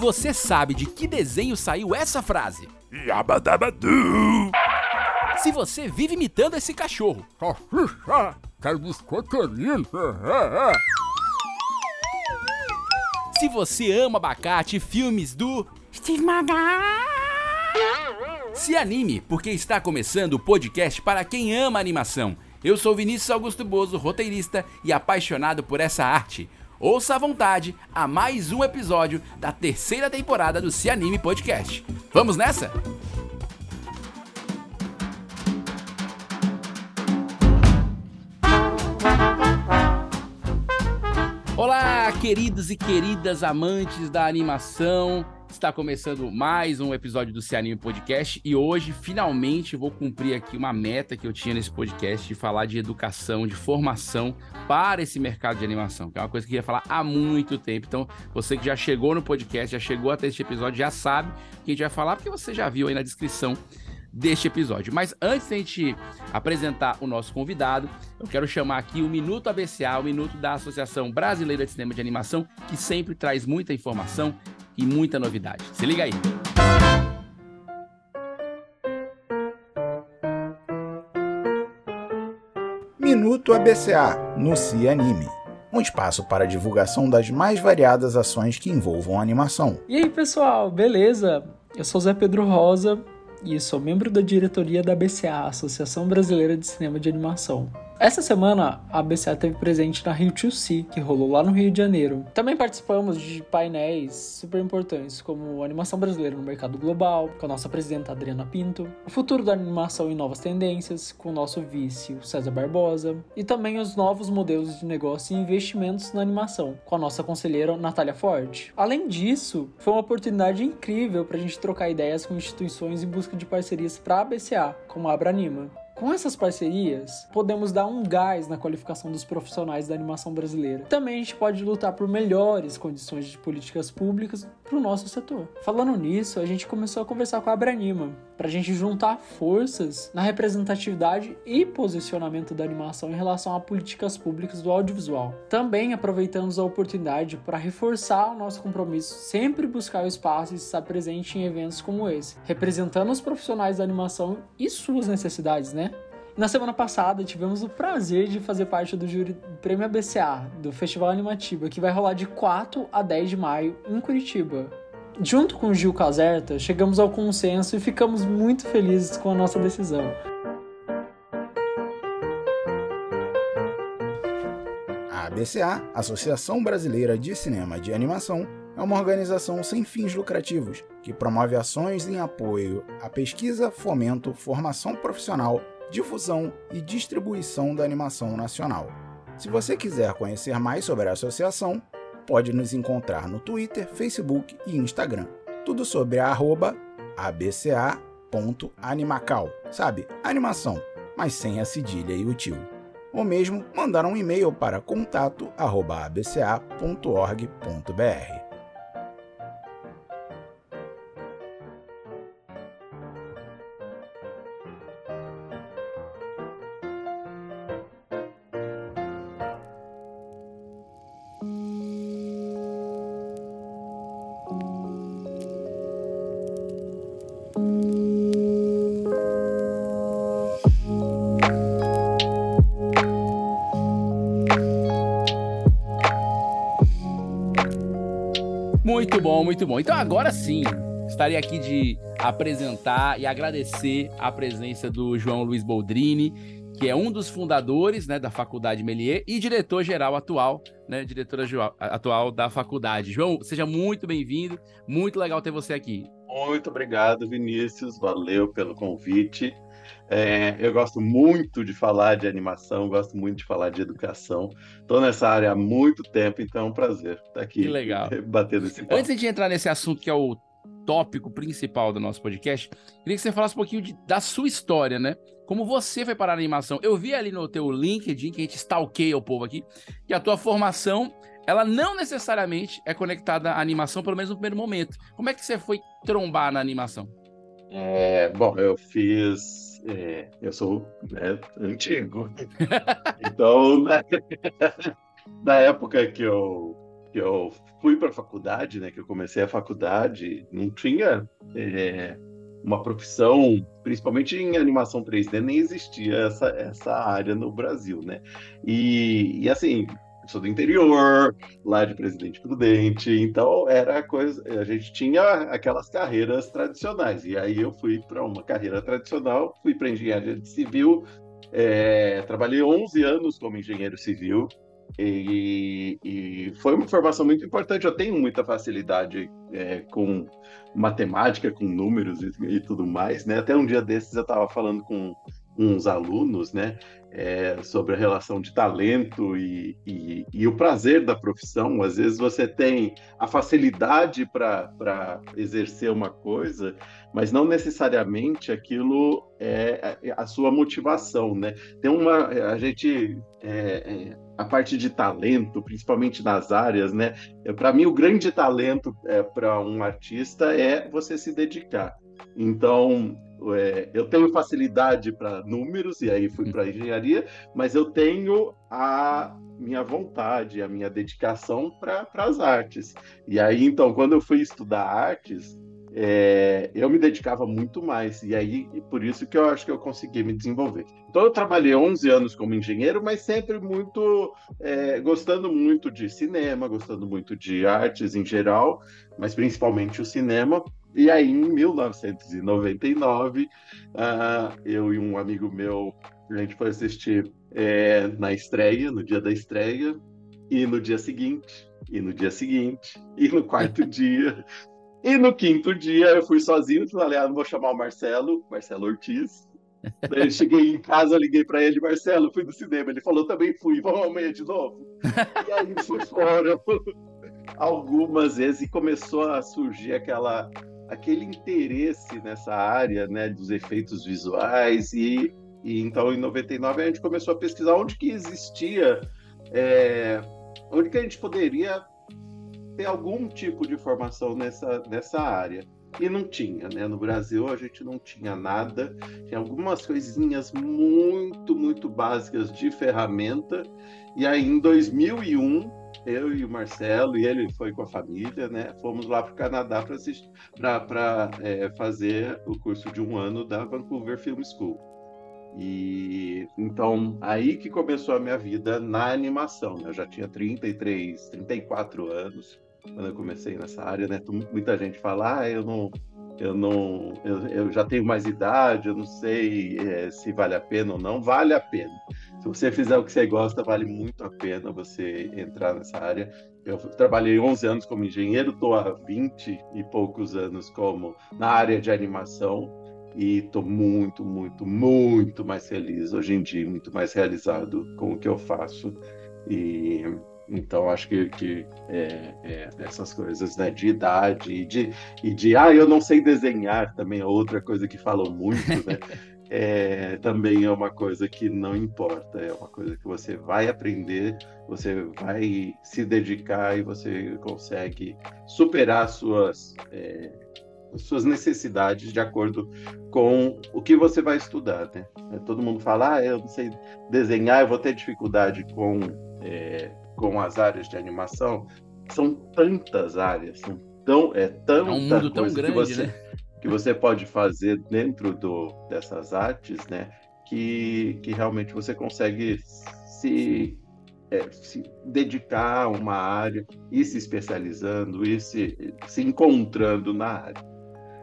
você sabe de que desenho saiu essa frase. Yabadabadu! Se você vive imitando esse cachorro. Salsicha! Quero biscoiteirinho! Se você ama abacate e filmes do Steve Magal. Se anime, porque está começando o podcast para quem ama animação. Eu sou Vinícius Augusto Bozo, roteirista e apaixonado por essa arte. Ouça à vontade a mais um episódio da terceira temporada do Se Anime Podcast. Vamos nessa? Olá, queridos e queridas amantes da animação. Está começando mais um episódio do Anime Podcast e hoje finalmente vou cumprir aqui uma meta que eu tinha nesse podcast de falar de educação, de formação para esse mercado de animação, que é uma coisa que eu queria falar há muito tempo. Então, você que já chegou no podcast, já chegou até este episódio, já sabe que a gente vai falar, porque você já viu aí na descrição deste episódio. Mas antes de a gente apresentar o nosso convidado, eu quero chamar aqui o Minuto ABCA, o Minuto da Associação Brasileira de Cinema de Animação, que sempre traz muita informação e muita novidade. Se liga aí. Minuto ABCA no Se Anime. Um espaço para a divulgação das mais variadas ações que envolvam animação. E aí, pessoal, beleza? Eu sou Zé Pedro Rosa e sou membro da diretoria da BCA, Associação Brasileira de Cinema de Animação. Essa semana, a BCA teve presente na Rio 2C, que rolou lá no Rio de Janeiro. Também participamos de painéis super importantes, como Animação Brasileira no Mercado Global, com a nossa presidenta Adriana Pinto, o futuro da animação e novas tendências, com o nosso vice César Barbosa, e também os novos modelos de negócio e investimentos na animação, com a nossa conselheira Natália Forte. Além disso, foi uma oportunidade incrível para a gente trocar ideias com instituições em busca de parcerias para a BCA, como a Abranima. Com essas parcerias, podemos dar um gás na qualificação dos profissionais da animação brasileira. Também a gente pode lutar por melhores condições de políticas públicas para o nosso setor. Falando nisso, a gente começou a conversar com a Abranima para a gente juntar forças na representatividade e posicionamento da animação em relação a políticas públicas do audiovisual. Também aproveitamos a oportunidade para reforçar o nosso compromisso, sempre buscar o espaço e estar presente em eventos como esse, representando os profissionais da animação e suas necessidades, né? Na semana passada, tivemos o prazer de fazer parte do júri do Prêmio ABCA, do Festival Animativa, que vai rolar de 4 a 10 de maio em Curitiba. Junto com Gil Caserta, chegamos ao consenso e ficamos muito felizes com a nossa decisão. A ABCA, Associação Brasileira de Cinema de Animação, é uma organização sem fins lucrativos que promove ações em apoio à pesquisa, fomento, formação profissional, difusão e distribuição da animação nacional. Se você quiser conhecer mais sobre a associação, pode nos encontrar no Twitter, Facebook e Instagram. Tudo sobre a abca.animacal, sabe? Animação, mas sem a cedilha e o tio. Ou mesmo mandar um e-mail para contato@abca.org.br. Muito bom. Então agora sim, estarei aqui de apresentar e agradecer a presença do João Luiz Boldrini, que é um dos fundadores né, da Faculdade Melier e diretor-geral atual, né, diretora atual da faculdade. João, seja muito bem-vindo, muito legal ter você aqui. Muito obrigado, Vinícius, valeu pelo convite. É, eu gosto muito de falar de animação, gosto muito de falar de educação. Estou nessa área há muito tempo, então é um prazer estar aqui Que legal. batendo esse papo. Antes de entrar nesse assunto que é o tópico principal do nosso podcast, queria que você falasse um pouquinho de- da sua história, né? Como você foi parar na animação. Eu vi ali no teu LinkedIn, que a gente stalkeia o povo aqui, que a tua formação, ela não necessariamente é conectada à animação, pelo menos no primeiro momento. Como é que você foi trombar na animação? É, bom, eu fiz. É, eu sou né, antigo. então, na, na época que eu que eu fui para a faculdade, né, que eu comecei a faculdade, não tinha é, uma profissão, principalmente em animação 3D, nem existia essa, essa área no Brasil, né? E, e assim, sou do interior, lá de Presidente Prudente, então era coisa, a gente tinha aquelas carreiras tradicionais. E aí eu fui para uma carreira tradicional, fui para engenharia civil, é, trabalhei 11 anos como engenheiro civil, e, e, foi uma formação muito importante. Eu tenho muita facilidade é, com matemática, com números e, e, tudo mais, né? Até um dia desses eu estava falando com uns alunos, né? é, sobre a relação de talento e, e, e, o prazer da profissão. Às vezes você tem a facilidade para exercer uma coisa, mas não necessariamente aquilo é a sua motivação, né? Tem uma a gente é, é a parte de talento, principalmente nas áreas, né? Para mim o grande talento é, para um artista é você se dedicar. Então é, eu tenho facilidade para números, e aí fui para engenharia, mas eu tenho a minha vontade, a minha dedicação para as artes. E aí, então, quando eu fui estudar artes, é, eu me dedicava muito mais, e aí por isso que eu acho que eu consegui me desenvolver. Então eu trabalhei 11 anos como engenheiro, mas sempre muito, é, gostando muito de cinema, gostando muito de artes em geral, mas principalmente o cinema, e aí, em 1999, uh, ah, eu e um amigo meu, a gente foi assistir é, na estreia, no dia da estreia, e no dia seguinte, e no dia seguinte, e no quarto dia, e no quinto dia eu fui sozinho, falei, ah, não vou chamar o Marcelo, Marcelo Ortiz. Daí eu cheguei em casa, liguei para ele, Marcelo, fui no cinema. Ele falou, também fui, vamos amanhã de novo? E aí fui fora algumas vezes e começou a surgir aquela aquele interesse nessa área, né, dos efeitos visuais e, e então em 99 a gente começou a pesquisar onde que existia, é, onde que a gente poderia ter algum tipo de formação nessa, nessa área. E não tinha, né? No Brasil a gente não tinha nada, tinha algumas coisinhas muito, muito básicas de ferramenta. E aí em 2001 eu e o Marcelo, e ele foi com a família, né? Fomos lá para o Canadá para é, fazer o curso de um ano da Vancouver Film School. E então aí que começou a minha vida na animação. Né? Eu já tinha 33, 34 anos quando eu comecei nessa área, né? Muita gente fala, ah, eu não, eu não, eu, eu já tenho mais idade, eu não sei é, se vale a pena ou não. Vale a pena se você fizer o que você gosta, vale muito a pena você entrar nessa área. Eu trabalhei 11 anos como engenheiro, estou há 20 e poucos anos como na área de animação e estou muito, muito, muito mais feliz hoje em dia, muito mais realizado com o que eu faço. E então acho que, que é, é, essas coisas né, de idade e de, e de ah, eu não sei desenhar também é outra coisa que falam muito, né? é, também é uma coisa que não importa, é uma coisa que você vai aprender, você vai se dedicar e você consegue superar suas, é, suas necessidades de acordo com o que você vai estudar. Né? Todo mundo fala, ah, eu não sei desenhar, eu vou ter dificuldade com, é, com as áreas de animação. São tantas áreas, são tão, é tanta é um mundo tão grande, que você. Né? que você pode fazer dentro do, dessas artes, né? Que, que realmente você consegue se, é, se dedicar a uma área e se especializando e se, se encontrando na área.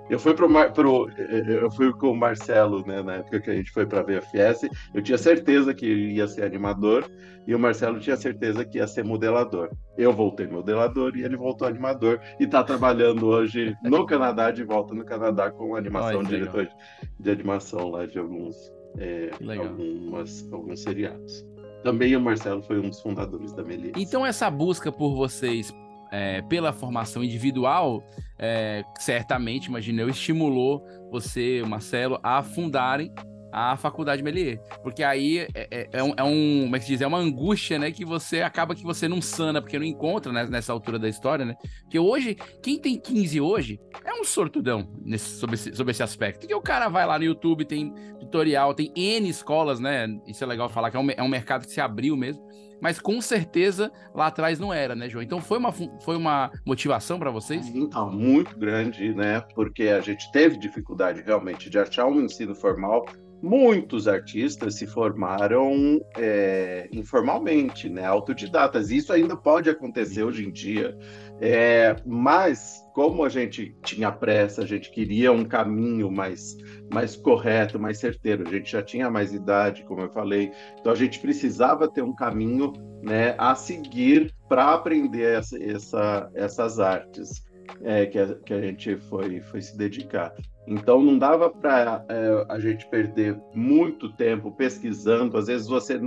Eu fui pro, pro eu fui com o Marcelo, né, na época que a gente foi para ver a VFS, eu tinha certeza que ia ser animador e o Marcelo tinha certeza que ia ser modelador. Eu voltei modelador e ele voltou animador e está trabalhando hoje no Canadá, de volta no Canadá com animação, diretor de, de, animação lá de alguns, é, algumas, alguns seriados. Também o Marcelo foi um dos fundadores da Melissa. Então essa busca por vocês é, pela formação individual, é, certamente, imagina eu, estimulou você, Marcelo, a fundarem a faculdade Melier. Porque aí é, é, é, um, é, um, como é que se diz? É uma angústia, né? Que você acaba que você não sana, porque não encontra né, nessa altura da história, né? Porque hoje, quem tem 15 hoje é um sortudão nesse, sobre, esse, sobre esse aspecto. Porque o cara vai lá no YouTube, tem tutorial, tem N escolas, né? Isso é legal falar que é um, é um mercado que se abriu mesmo. Mas com certeza lá atrás não era, né, João? Então foi uma, foi uma motivação para vocês? Então, muito grande, né? Porque a gente teve dificuldade realmente de achar um ensino formal muitos artistas se formaram é, informalmente, né, autodidatas. Isso ainda pode acontecer hoje em dia, é, mas como a gente tinha pressa, a gente queria um caminho mais, mais correto, mais certeiro. A gente já tinha mais idade, como eu falei, então a gente precisava ter um caminho né, a seguir para aprender essa, essa, essas artes é, que, a, que a gente foi, foi se dedicar. Então não dava para é, a gente perder muito tempo pesquisando. Às vezes você,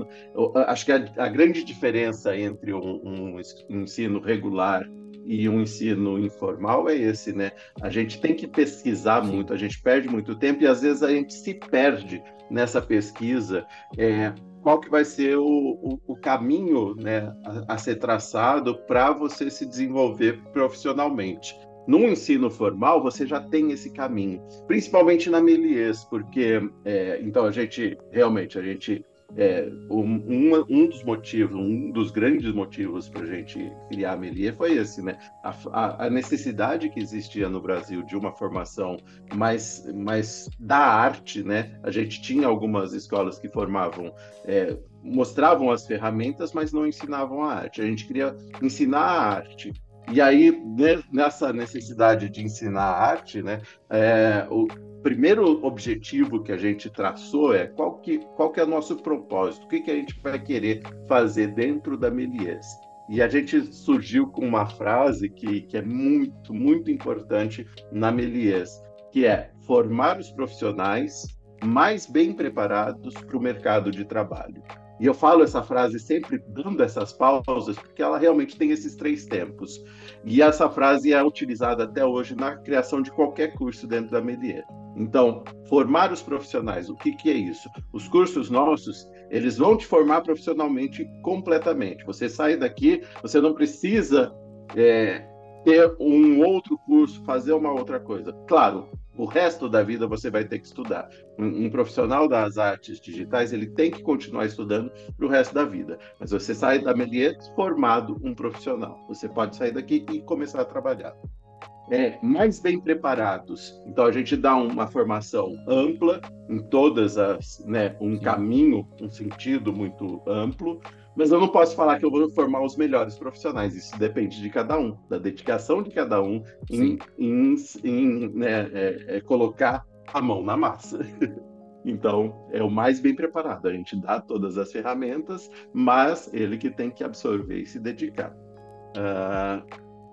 acho que a, a grande diferença entre um, um, ensino regular e um ensino informal é esse, né? A gente tem que pesquisar muito, a gente perde muito tempo e às vezes a gente se perde nessa pesquisa. É, qual que vai ser o, o, o caminho né, a, a ser traçado para você se desenvolver profissionalmente. No ensino formal, você já tem esse caminho, principalmente na Melies, porque é, então a gente realmente a gente é, um, um, dos motivos, um dos grandes motivos para a gente criar a Melier foi esse, né? A, a, a, necessidade que existia no Brasil de uma formação mais, mais da arte, né? A gente tinha algumas escolas que formavam é, mostravam as ferramentas, mas não ensinavam a arte. A gente queria ensinar a arte e aí, nessa necessidade de ensinar arte, né, é, o primeiro objetivo que a gente traçou é qual que, qual que é o nosso propósito, o que, que a gente vai querer fazer dentro da Melies. E a gente surgiu com uma frase que, que é muito, muito importante na Melies, que é formar os profissionais mais bem preparados para o mercado de trabalho. E eu falo essa frase sempre dando essas pausas, porque ela realmente tem esses três tempos. E essa frase é utilizada até hoje na criação de qualquer curso dentro da Melier. Então, formar os profissionais, o que, que é isso? Os cursos nossos, eles vão te formar profissionalmente completamente. Você sai daqui, você não precisa é, ter um outro curso, fazer uma outra coisa. Claro, o resto da vida você vai ter que estudar. Um, um profissional das artes digitais ele tem que continuar estudando para o resto da vida. Mas você sai da Melier formado um profissional. Você pode sair daqui e começar a trabalhar. É, mais bem preparados. Então a gente dá uma formação ampla em todas as, né, um caminho, um sentido muito amplo mas eu não posso falar que eu vou formar os melhores profissionais. Isso depende de cada um, da dedicação de cada um em, em, em né, é, é colocar a mão na massa. Então, é o mais bem preparado. A gente dá todas as ferramentas, mas ele que tem que absorver e se dedicar. Uh,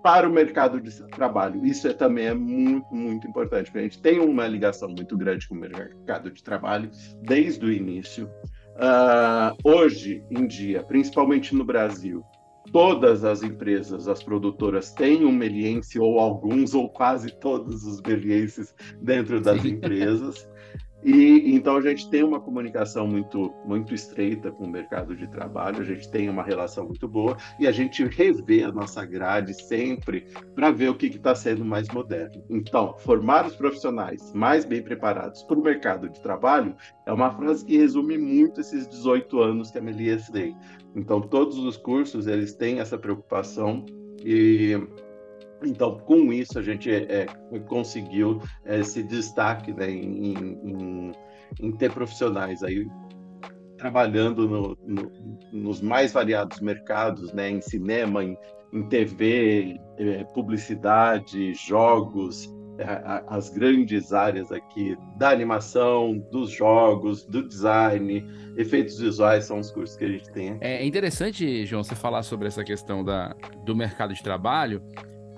para o mercado de trabalho, isso é, também é muito, muito importante, porque a gente tem uma ligação muito grande com o mercado de trabalho desde o início. Uh, hoje em dia, principalmente no Brasil, todas as empresas, as produtoras têm um meliense ou alguns ou quase todos os melienses dentro das empresas. E então a gente tem uma comunicação muito muito estreita com o mercado de trabalho, a gente tem uma relação muito boa e a gente revê a nossa grade sempre para ver o que está sendo mais moderno. Então, formar os profissionais mais bem preparados para o mercado de trabalho é uma frase que resume muito esses 18 anos que a Melies tem. Então, todos os cursos eles têm essa preocupação e então, com isso, a gente é, conseguiu é, esse destaque né, em, em, em, ter profissionais aí trabalhando no, no, nos mais variados mercados, né, em cinema, em, em TV, é, publicidade, jogos, é, as grandes áreas aqui da animação, dos jogos, do design, efeitos visuais são os cursos que a gente tem. É interessante, João, você falar sobre essa questão da, do mercado de trabalho,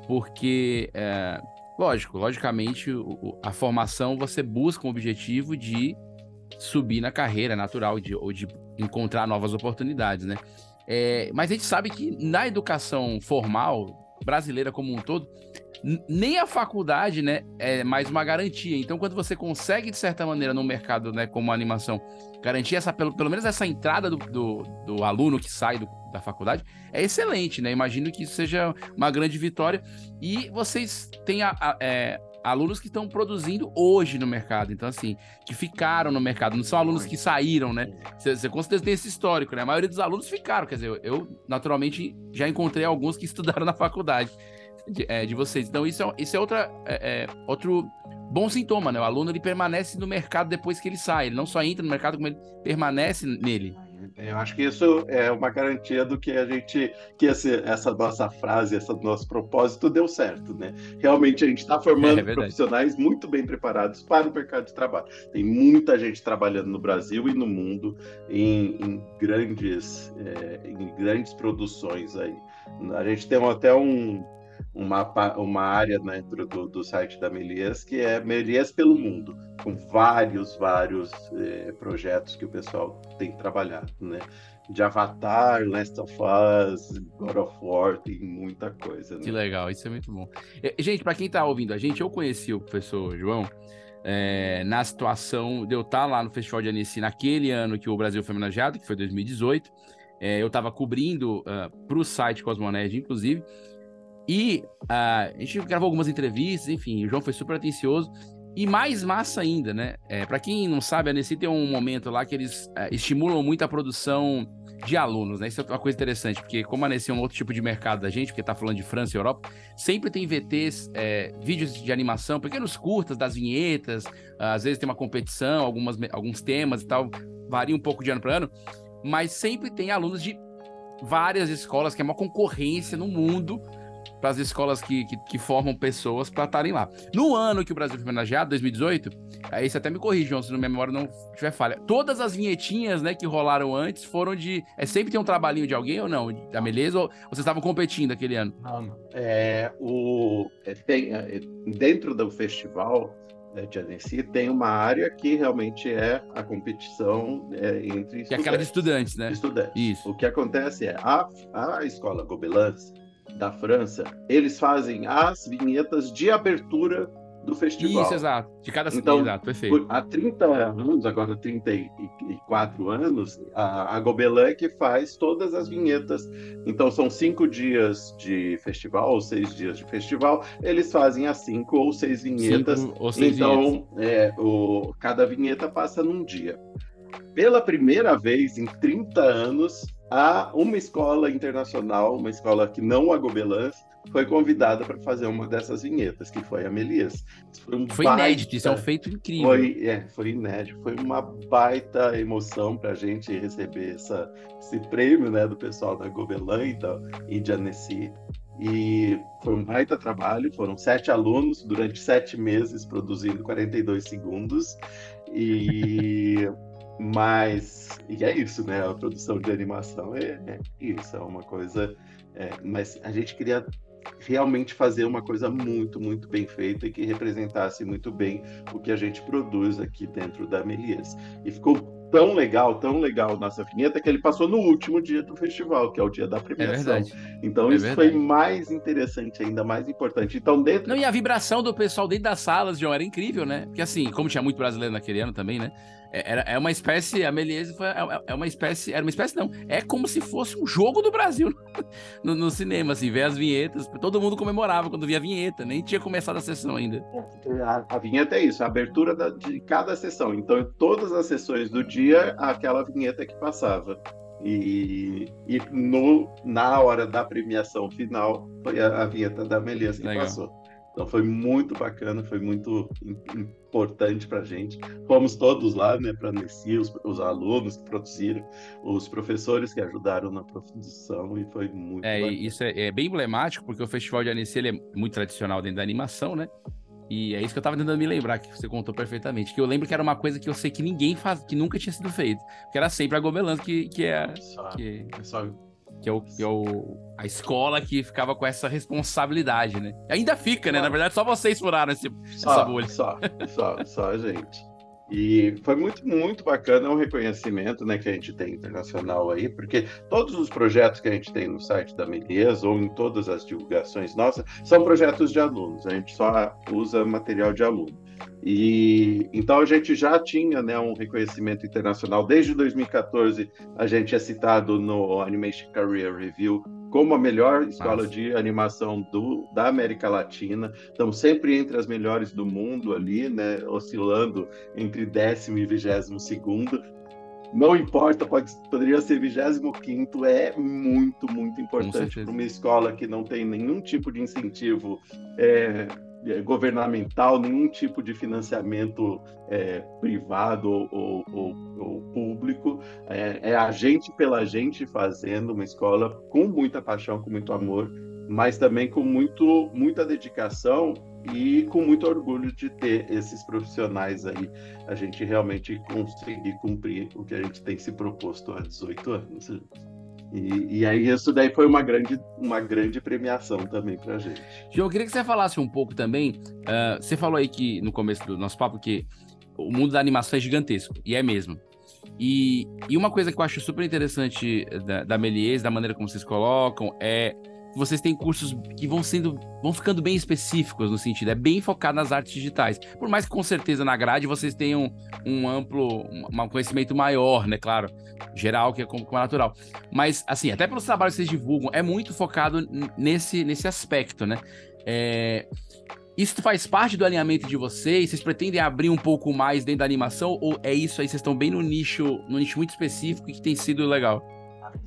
porque, é, lógico, logicamente, a formação você busca um objetivo de subir na carreira natural de, ou de encontrar novas oportunidades, né? É, mas a gente sabe que na educação formal brasileira como um todo, nem a faculdade, né, é mais uma garantia. Então, quando você consegue, de certa maneira, no mercado, né, como animação, garantir essa, pelo, pelo menos essa entrada do, do, do aluno que sai do, da faculdade, é excelente, né? Imagino que isso seja uma grande vitória. E vocês têm a, a, é, alunos que estão produzindo hoje no mercado. Então, assim, que ficaram no mercado. Não são alunos que saíram, né? Você, você com certeza tem esse histórico, né? A maioria dos alunos ficaram. Quer dizer, eu, eu naturalmente já encontrei alguns que estudaram na faculdade de, é, de vocês. Então, isso é, isso é, outra, é, é, outro bom sintoma, né? O aluno ele permanece no mercado depois que ele sai. Ele não só entra no mercado, como ele permanece nele. Eu acho que isso é uma garantia do que a gente, que esse, essa nossa frase, esse nosso propósito deu certo, né? Realmente a gente está formando é, é profissionais muito bem preparados para o mercado de trabalho. Tem muita gente trabalhando no Brasil e no mundo em, em grandes, é, em grandes produções aí. A gente tem até um, uma, uma área dentro do, do site da Melies que é Melies pelo Mundo, com vários, vários eh, projetos que o pessoal tem trabalhado, né? De Avatar, Last of Us, God of War, tem muita coisa. Né? Que legal, isso é muito bom. Gente, para quem está ouvindo a gente, eu conheci o professor João é, na situação de eu estar tá lá no Festival de Annecy naquele ano que o Brasil foi homenageado, que foi 2018. É, eu estava cobrindo uh, ah, para o site Cosmonerd, inclusive, e uh, a gente gravou algumas entrevistas, enfim, o João foi super atencioso. E mais massa ainda, né? É, para quem não sabe, a Nessi tem um momento lá que eles uh, estimulam muito a produção de alunos, né? Isso é uma coisa interessante, porque como a Nessi é um outro tipo de mercado da gente, porque tá falando de França e Europa, sempre tem VTs, é, vídeos de animação, pequenos curtas das vinhetas, às vezes tem uma competição, algumas, alguns temas e tal, varia um pouco de ano para ano, mas sempre tem alunos de várias escolas, que é uma concorrência no mundo para as escolas que, que, que, formam pessoas para estarem lá. No ano que o Brasil foi homenageado, 2018, aí você até me corrige, João, se minha memória não tiver falha. Todas as vinhetinhas, né, que rolaram antes foram de. É sempre tem um trabalhinho de alguém ou não? Da beleza? Ou vocês estavam competindo aquele ano? Não, É, o, é, tem, é, dentro do festival né, de Annecy, tem uma área que realmente é a competição é, entre estudantes. Que é aquela de estudantes, né? Estudantes. Isso. O que acontece é, a, a escola Gobelins, da França, eles fazem as vinhetas de abertura do festival. Isso, exato. De cada então, exato, perfeito. há 30 anos, agora 34 anos, a, a Gobelin que faz todas as vinhetas. Então são cinco dias de festival, ou seis dias de festival, eles fazem as cinco ou seis vinhetas. Cinco ou seis então, vinhetas. É, o, cada vinheta passa num dia. Pela primeira vez em 30 anos, a uma escola internacional, uma escola que não a Gobelins, foi convidada para fazer uma dessas vinhetas, que foi a Melias. Foi, um foi baita, inédito, isso é um feito incrível. Foi, é, foi inédito, foi uma baita emoção para a gente receber essa, esse prêmio né, do pessoal da Gobelin e de Annecy. E foi um baita trabalho, foram sete alunos durante sete meses produzindo 42 segundos. E Mas, e é isso, né? A produção de animação é, é isso, é uma coisa. É, mas a gente queria realmente fazer uma coisa muito, muito bem feita e que representasse muito bem o que a gente produz aqui dentro da Melies. E ficou tão legal, tão legal nossa vinheta que ele passou no último dia do festival, que é o dia da premiação. É então é isso verdade. foi mais interessante, ainda mais importante. Então dentro Não, e a vibração do pessoal dentro das salas, João, era incrível, né? Porque assim, como tinha muito brasileiro naquele ano também, né? É, era, é uma espécie, a Meliese foi, é, é, uma espécie, era uma espécie não, é como se fosse um jogo do Brasil no, no, cinema, assim, ver as vinhetas, todo mundo comemorava quando via a vinheta, nem tinha começado a sessão ainda. A, a vinheta é isso, a abertura da, de cada sessão, então todas as sessões do dia, aquela vinheta que passava. E, e no, na hora da premiação final, foi a, a vinheta da Melias que Legal. passou. Então foi muito bacana, foi muito importante para a gente. Fomos todos lá, né, para Nessi, os, os, alunos que produziram, os professores que ajudaram na produção e foi muito. É, bacana. isso é, é, bem emblemático porque o Festival de Annecy é muito tradicional dentro da animação, né? E é isso que eu tava tentando me lembrar, que você contou perfeitamente. Que eu lembro que era uma coisa que eu sei que ninguém faz, que nunca tinha sido feito. Que era sempre a Gobelins que, que é. Só, que, é só... que é, o, que é o, a escola que ficava com essa responsabilidade, né? Ainda fica, né? Na verdade, só vocês furaram esse, só, essa bolha. Só, só, só a gente. E foi muito, muito bacana o reconhecimento né, que a gente tem internacional aí, porque todos os projetos que a gente tem no site da Melias ou em todas as divulgações nossas são projetos de alunos, a gente só usa material de aluno. E então a gente já tinha né, um reconhecimento internacional. Desde 2014, a gente é citado no Animation Career Review como a melhor escola Nossa. de animação do, da América Latina. Estamos sempre entre as melhores do mundo ali, né? Oscilando entre décimo e vigésimo segundo. Não importa, pode, poderia ser 25 é muito, muito importante para uma escola que não tem nenhum tipo de incentivo é, governamental, nenhum tipo de financiamento é, privado ou, ou, ou público. É, é, a gente pela gente fazendo uma escola com muita paixão, com muito amor, mas também com muito, muita dedicação e com muito orgulho de ter esses profissionais aí, a gente realmente conseguir cumprir o que a gente tem se proposto há 18 anos. E, e, aí isso daí foi uma grande, uma grande premiação também para a gente. Gil, eu queria que você falasse um pouco também. Uh, você falou aí que no começo do nosso papo que o mundo da animação é gigantesco, e é mesmo. E, e uma coisa que eu acho super interessante da, da Melies, da maneira como vocês colocam, é vocês têm cursos que vão sendo vão ficando bem específicos no sentido, é bem focado nas artes digitais. Por mais que com certeza na grade vocês tenham um amplo, um conhecimento maior, né, claro, geral que é como, como é natural. Mas assim, até pelos trabalhos que vocês divulgam, é muito focado nesse nesse aspecto, né? É... Isso faz parte do alinhamento de vocês? Vocês pretendem abrir um pouco mais dentro da animação ou é isso aí? Vocês estão bem no nicho, no nicho muito específico e que tem sido legal?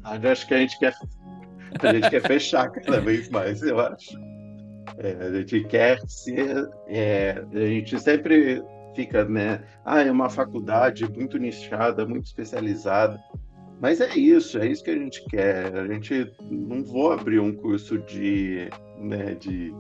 Acho que a gente quer a gente quer fechar cada vez mais, eu acho. É, a gente quer ser. É, a gente sempre fica, né? Ah, é uma faculdade muito nichada, muito especializada. Mas é isso, é isso que a gente quer. A gente não vou abrir um curso de, né, de,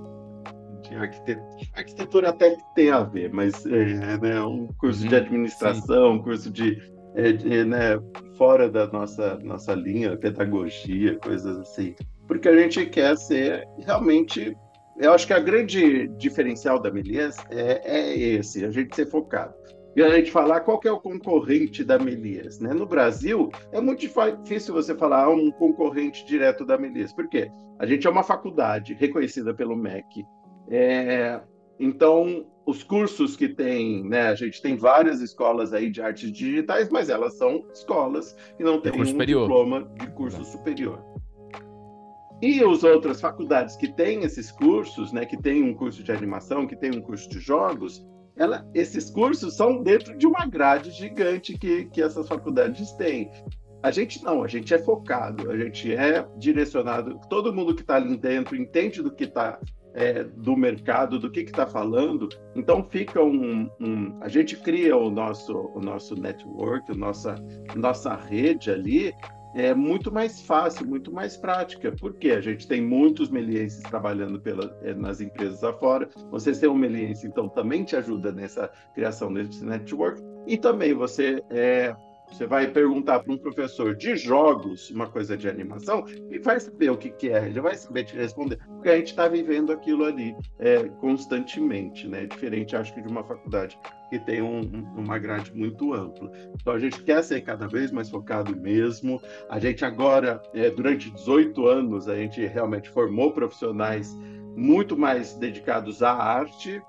de arquitetura. Arquitetura até que tem a ver, mas é né, um curso uhum, de administração, sim. um curso de é, de, né, fora da nossa, nossa linha, pedagogia, coisas assim. Porque a gente quer ser realmente. Eu acho que a grande diferencial da Melies é, é esse, a gente ser focado. E a gente falar qual é o concorrente da Melies. Né? No Brasil, é muito difícil você falar um concorrente direto da Melies. Por quê? A gente é uma faculdade reconhecida pelo MEC. É, então, os cursos que tem, né? A gente tem várias escolas aí de artes digitais, mas elas são escolas que não têm um superior. diploma de curso superior. E as outras faculdades que têm esses cursos, né, que tem um curso de animação, que tem um curso de jogos, ela, esses cursos são dentro de uma grade gigante que, que essas faculdades têm. A gente não, a gente é focado, a gente é direcionado. Todo mundo que está ali dentro entende do que está é, do mercado, do que está falando. Então fica um, um, a gente cria o nosso o nosso network, a nossa nossa rede ali é muito mais fácil, muito mais prática, porque a gente tem muitos melienses trabalhando pela, é, nas empresas afora. Você ser um meliense, então, também te ajuda nessa criação desse network. E também você é, você vai perguntar para um professor de jogos uma coisa de animação e vai saber o que, que é, ele vai saber te responder, porque a gente está vivendo aquilo ali é, constantemente, né? Diferente, acho que, de uma faculdade que tem um, uma grade muito ampla. Então a gente quer ser cada vez mais focado mesmo. A gente agora, é, durante 18 anos, a gente realmente formou profissionais muito mais dedicados à arte,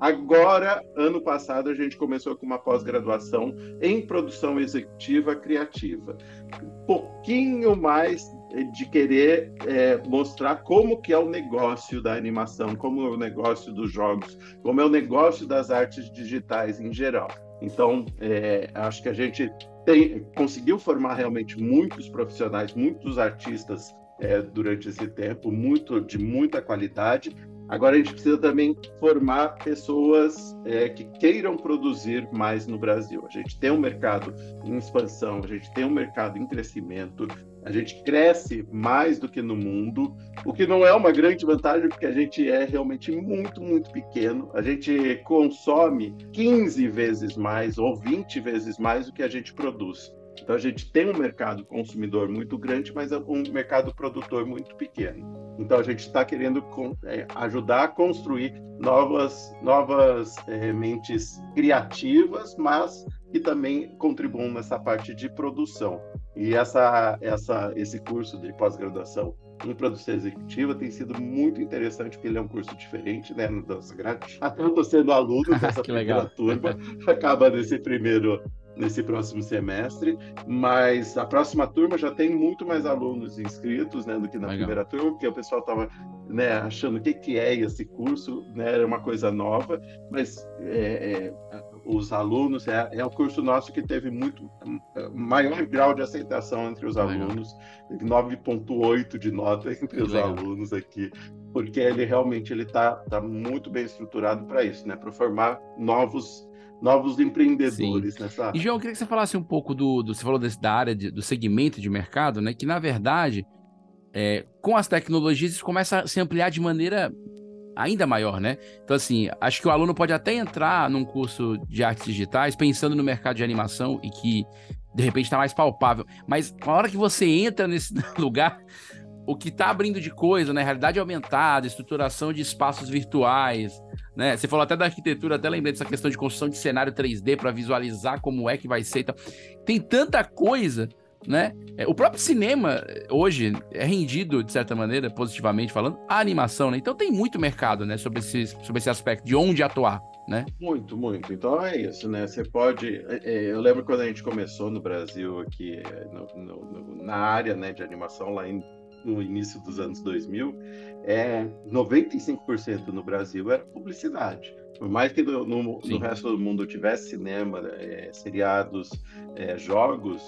Agora, ano passado, a gente começou com uma pós-graduação em produção executiva criativa. Um pouquinho mais de querer é, mostrar como que é o negócio da animação, como é o negócio dos jogos, como é o negócio das artes digitais em geral. Então, é, acho que a gente tem, conseguiu formar realmente muitos profissionais, muitos artistas é, durante esse tempo, muito de muita qualidade, Agora a gente precisa também formar pessoas é, que queiram produzir mais no Brasil. A gente tem um mercado em expansão, a gente tem um mercado em crescimento, a gente cresce mais do que no mundo, o que não é uma grande vantagem, porque a gente é realmente muito, muito pequeno. A gente consome 15 vezes mais ou 20 vezes mais do que a gente produz. Então a gente tem um mercado consumidor muito grande, mas é um mercado produtor muito pequeno. Então a gente está querendo é, ajudar a construir novas, novas é, mentes criativas, mas que também contribuam nessa parte de produção. E essa, essa, esse curso de pós-graduação em produção executiva tem sido muito interessante, porque ele é um curso diferente, né, no Dança Grade. Até eu estou sendo aluno dessa primeira turma, acaba nesse primeiro nesse próximo semestre, mas a próxima turma já tem muito mais alunos inscritos né, do que na Legal. primeira turma, porque o pessoal estava né, achando o que, que é esse curso, né, era uma coisa nova, mas é, é, os alunos, é, é o curso nosso que teve muito maior grau de aceitação entre os alunos, 9.8 de nota entre os Legal. alunos aqui, porque ele realmente ele está tá muito bem estruturado para isso, né, para formar novos novos empreendedores Sim. nessa E João, eu queria que você falasse um pouco do, do você falou desse, da área de, do segmento de mercado, né, que na verdade é, com as tecnologias isso começa a se ampliar de maneira ainda maior, né? Então, assim, acho que o aluno pode até entrar num curso de artes digitais pensando no mercado de animação e que de repente está mais palpável. Mas na hora que você entra nesse lugar, o que está abrindo de coisa, né? Realidade aumentada, estruturação de espaços virtuais, né? Você falou até da arquitetura, até lembrei dessa questão de construção de cenário 3D para visualizar como é que vai ser. Tem tanta coisa né? É, o próprio cinema hoje é rendido, de certa maneira, positivamente falando, a animação, né? Então tem muito mercado, né, sobre esse, sobre esse aspecto de onde atuar, né? Muito, muito. Então é isso, né? Você pode. É, é, eu lembro quando a gente começou no Brasil aqui, no, no, na área né, de animação, lá em, no início dos anos 2000, é, 95% no Brasil era publicidade. Por mais que no, no, no resto do mundo tivesse cinema, é, seriados, é, jogos,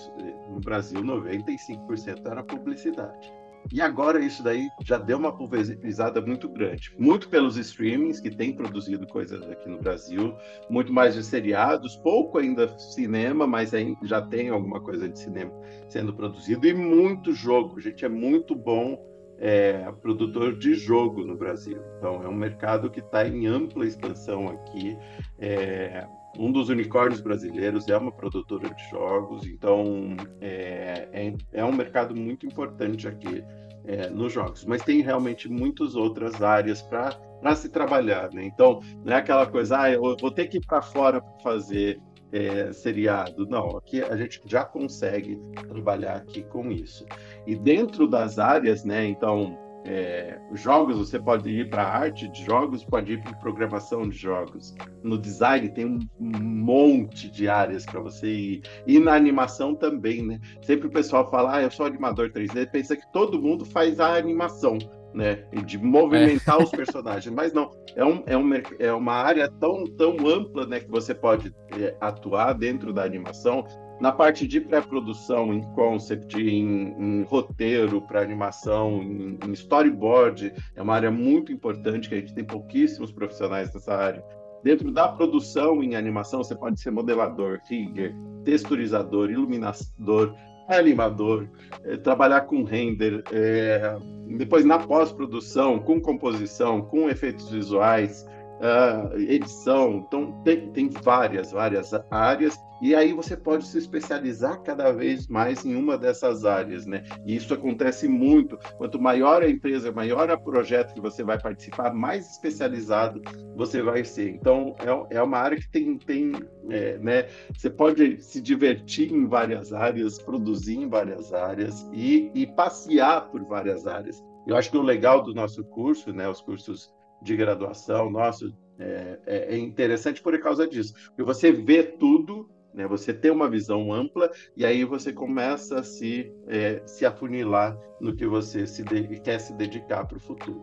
no Brasil 95% era publicidade. E agora isso daí já deu uma pulverizada muito grande. Muito pelos streamings que têm produzido coisas aqui no Brasil, muito mais de seriados, pouco ainda cinema, mas já tem alguma coisa de cinema sendo produzido, e muito jogo. Gente, é muito bom é, produtor de jogo no Brasil. Então, é um mercado que está em ampla expansão aqui. É, um dos unicórnios brasileiros é uma produtora de jogos, então é, é, é um mercado muito importante aqui é, nos jogos. Mas tem realmente muitas outras áreas para se trabalhar. Né? Então, não é aquela coisa, ah, eu vou ter que ir para fora para fazer é, seriado. Não, aqui a gente já consegue trabalhar aqui com isso. E dentro das áreas, né, então, é, jogos, você pode ir para arte de jogos, pode ir para programação de jogos. No design tem um monte de áreas para você ir. E na animação também, né? Sempre o pessoal fala, ah, eu sou animador 3D, pensa que todo mundo faz a animação né? E de movimentar é. os personagens. Mas não, é, um, é, um, é uma área tão, tão ampla né, que você pode é, atuar dentro da animação. Na parte de pré-produção, em concept, em, em roteiro para animação, em, em, storyboard, é uma área muito importante que a gente tem pouquíssimos profissionais nessa área. Dentro da produção em animação, você pode ser modelador, rigger, texturizador, iluminador, animador, é, trabalhar com render, é, depois na pós-produção, com composição, com efeitos visuais, uh, edição. Então, tem, tem várias, várias áreas. E aí você pode se especializar cada vez mais em uma dessas áreas, né? E isso acontece muito. Quanto maior a empresa, maior o projeto que você vai participar, mais especializado você vai ser. Então, é, é uma área que tem, tem é, né? Você pode se divertir em várias áreas, produzir em várias áreas e, e passear por várias áreas. Eu acho que o legal do nosso curso, né? Os cursos de graduação nosso é, é, é interessante por causa disso, porque você vê tudo, né? Você tem uma visão ampla e aí você começa a se é, se afunilar no que você se de, quer se dedicar para o futuro.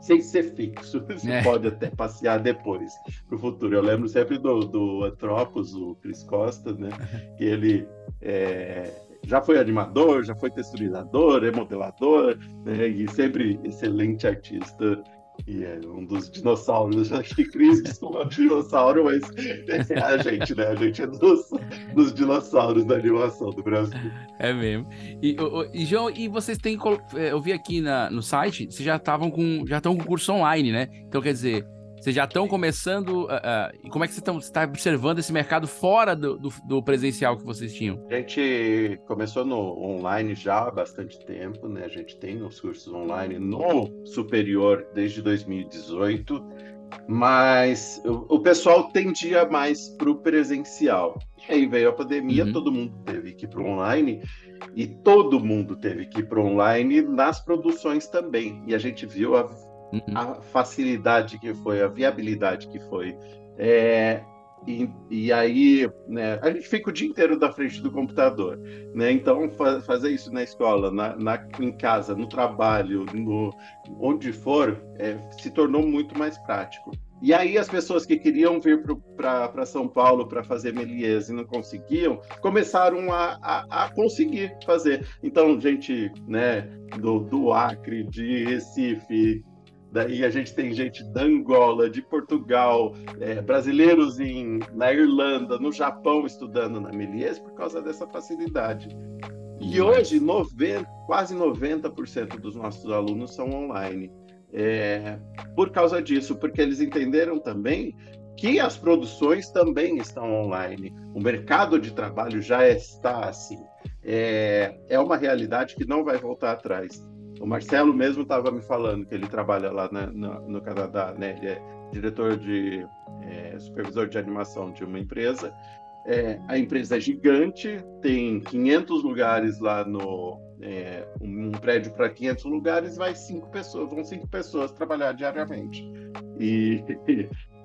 Sem ser fixo, você é. pode até passear depois para o futuro. Eu lembro sempre do, do Antropos, o Cris Costa, né? Que ele é, já foi animador, já foi texturizador, é modelador, né? e sempre excelente artista e é um dos dinossauros. Acho que Cris costuma dinossauro, mas é a gente, né? A gente é dos, dos dinossauros da animação do Brasil. É mesmo. E, e João, e vocês têm. É, eu vi aqui na, no site, vocês já estavam com. Já estão com curso online, né? Então, quer dizer, vocês já estão começando. Uh, uh, como é que você está observando esse mercado fora do, do, do, presencial que vocês tinham? A gente começou no online já há bastante tempo, né? A gente tem os cursos online no superior desde 2018, mas o, o pessoal tendia mais para o presencial. E aí veio a pandemia, uhum. todo mundo teve que ir para o online e todo mundo teve que ir para online nas produções também. E a gente viu a Uhum. a facilidade que foi, a viabilidade que foi. É, e, e, aí, né, a gente fica o dia inteiro da frente do computador, né? Então, fa fazer isso na escola, na, na, em casa, no trabalho, no, onde for, é, se tornou muito mais prático. E aí as pessoas que queriam vir para São Paulo para fazer Melies e não conseguiam, começaram a, a, a, conseguir fazer. Então, gente né, do, do Acre, de Recife, Daí a gente tem gente da Angola, de Portugal, é, brasileiros em, na Irlanda, no Japão estudando na Melies por causa dessa facilidade. E hoje, 90, quase 90% dos nossos alunos são online. É, por causa disso, porque eles entenderam também que as produções também estão online. O mercado de trabalho já está assim. É, é uma realidade que não vai voltar atrás. O Marcelo mesmo estava me falando que ele trabalha lá na, no, no Canadá, né? Ele é diretor de é, supervisor de animação de uma empresa. É, a empresa é gigante, tem 500 lugares lá no é, um prédio para 500 lugares, vai cinco pessoas, vão cinco pessoas trabalhar diariamente. E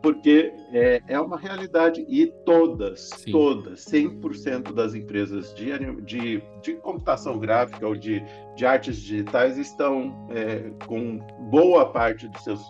porque é, é uma realidade e todas, Sim. todas, 100% das empresas de, de, de computação gráfica ou de, de artes digitais estão é, com boa parte dos seus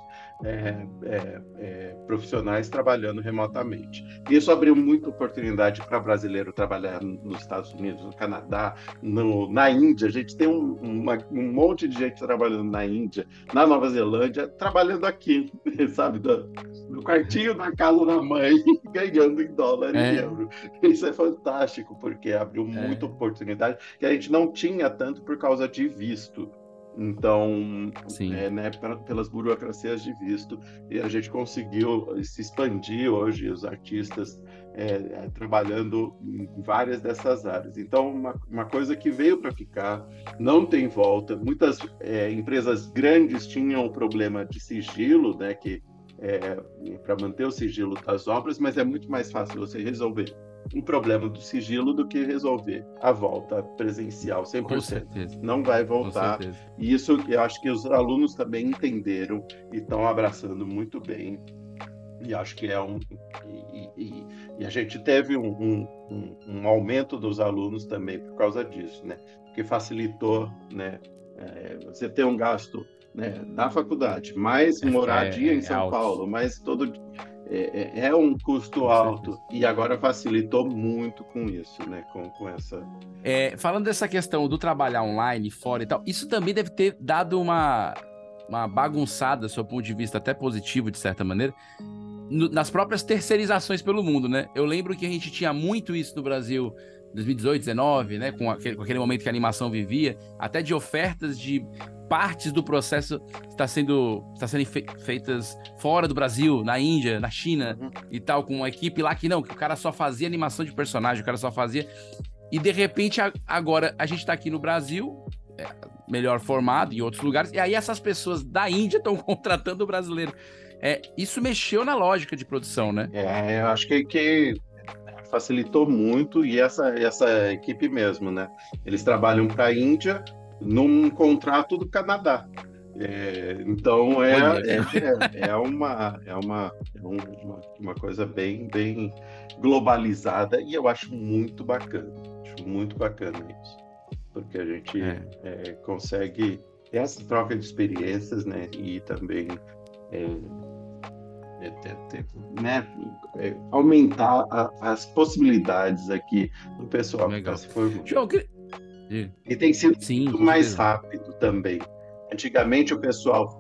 é, é, é, profissionais trabalhando remotamente. Isso abriu muita oportunidade para brasileiro trabalhar nos Estados Unidos, no Canadá, no, na Índia. A gente tem um, uma, um monte de gente trabalhando na Índia, na Nova Zelândia, trabalhando aqui, sabe, do, do quartinho da casa da mãe, ganhando em dólar e é. euro. Isso é fantástico, porque abriu é. muita oportunidade que a gente não tinha tanto por causa de visto. Então, é, né, pelas burocracias de visto, e a gente conseguiu se expandir hoje, os artistas é, é, trabalhando em várias dessas áreas. Então, uma, uma coisa que veio para ficar, não tem volta. Muitas é, empresas grandes tinham o problema de sigilo, né, que é, para manter o sigilo das obras, mas é muito mais fácil você resolver um problema do sigilo do que resolver a volta presencial 100%. Com certeza. Não vai voltar. E isso eu acho que os alunos também entenderam e estão abraçando muito bem. E acho que é um. E, e, e a gente teve um, um, um, aumento dos alunos também por causa disso, né? Porque facilitou, né? É, você ter um gasto né, na faculdade, mais é, moradia é, em São Paulo, mais todo é, é, é um custo alto e agora facilitou muito com isso, né? Com, com essa. É, falando dessa questão do trabalhar online, fora e tal, isso também deve ter dado uma, uma bagunçada, do ponto de vista até positivo, de certa maneira, no, nas próprias terceirizações pelo mundo, né? Eu lembro que a gente tinha muito isso no Brasil 2018, 19, né, com aquele, com aquele momento que a animação vivia, até de ofertas de partes do processo está sendo está sendo fe feitas fora do Brasil, na Índia, na China uhum. e tal, com uma equipe lá que não, que o cara só fazia animação de personagem, o cara só fazia e de repente a, agora a gente está aqui no Brasil, é, melhor formado em outros lugares, e aí essas pessoas da Índia estão contratando o brasileiro. É, isso mexeu na lógica de produção, né? É, eu acho que, que facilitou muito e essa essa equipe mesmo, né? Eles trabalham para a Índia num contrato do Canadá. É, então é, é, é, é, uma, é, uma, é uma, uma coisa bem, bem globalizada e eu acho muito bacana. Acho muito bacana isso. Porque a gente é. é consegue essa troca de experiências, né? E também é, né, aumentar a, as possibilidades aqui do pessoal Legal. que está se formando. João, e tem sido Sim, muito mais rápido também. Antigamente o pessoal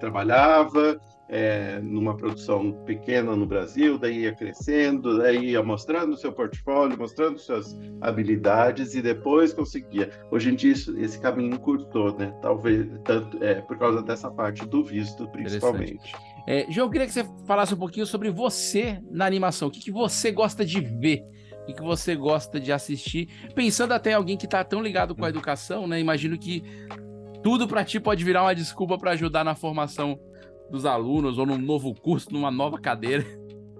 trabalhava é, numa produção pequena no Brasil, daí ia crescendo, daí ia mostrando seu portfólio, mostrando suas habilidades e depois conseguia. Hoje em dia isso, esse caminho encurtou, né? Talvez tanto é, por causa dessa parte do visto, principalmente. É, João, eu queria que você falasse um pouquinho sobre você na animação. O que, que você gosta de ver e que você gosta de assistir. Pensando até em alguém que está tão ligado com a educação, né? Imagino que tudo para ti pode virar uma desculpa para ajudar na formação dos alunos ou num novo curso, numa nova cadeira.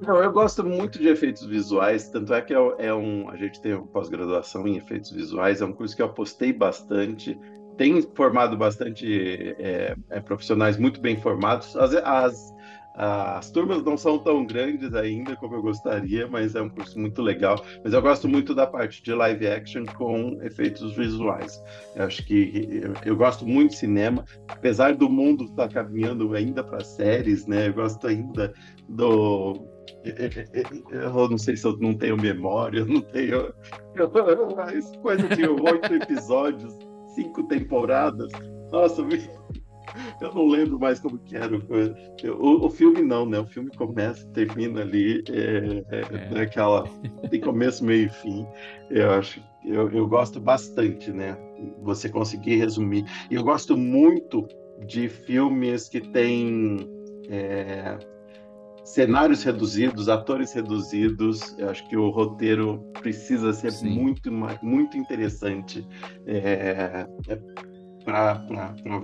Não, eu gosto muito de efeitos visuais, tanto é que é, é um, a gente tem uma pós-graduação em efeitos visuais, é um curso que eu apostei bastante, tem formado bastante é, é, profissionais muito bem formados. As, as As turmas não são tão grandes ainda como eu gostaria, mas é um curso muito legal. Mas eu gosto muito da parte de live action com efeitos visuais. Eu acho que eu, eu gosto muito de cinema, apesar do mundo estar tá caminhando ainda para séries, né? Eu gosto ainda do eu não sei se eu não tenho memória, eu não tenho. Coisa de oito episódios, cinco temporadas. Nossa, eu não lembro mais como que era. O, o filme não, né? O filme começa, termina ali, é, é, é. Naquela, tem começo, meio e fim. Eu acho, eu, eu gosto bastante, né? Você conseguir resumir. E eu gosto muito de filmes que têm é, cenários reduzidos, atores reduzidos. Eu acho que o roteiro precisa ser Sim. muito, muito interessante é, é para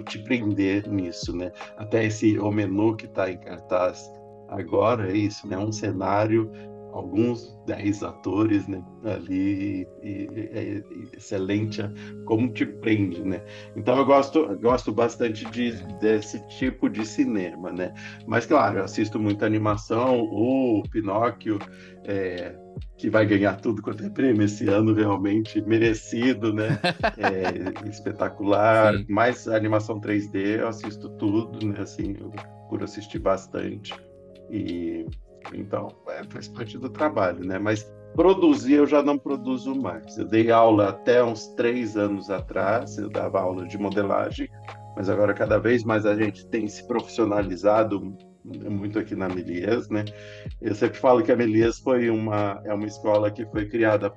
te prender nisso, né? Até esse o menu que está em cartaz agora é isso, né? Um cenário alguns dez atores né, ali e, é excelente como te prende, né? Então eu gosto, gosto bastante de, desse tipo de cinema, né? Mas claro, eu assisto muita animação, o Pinóquio, é, que vai ganhar tudo quanto é prêmio esse ano, realmente merecido, né? É, espetacular. Sim. Mais animação 3D, eu assisto tudo, né? Assim, eu procuro assistir bastante. E então, é, faz parte do trabalho, né? Mas produzir eu já não produzo mais. Eu dei aula até uns três anos atrás, eu dava aula de modelagem, mas agora cada vez mais a gente tem se profissionalizado muito aqui na Melies, né? Eu sempre falo que a Melies foi uma é uma escola que foi criada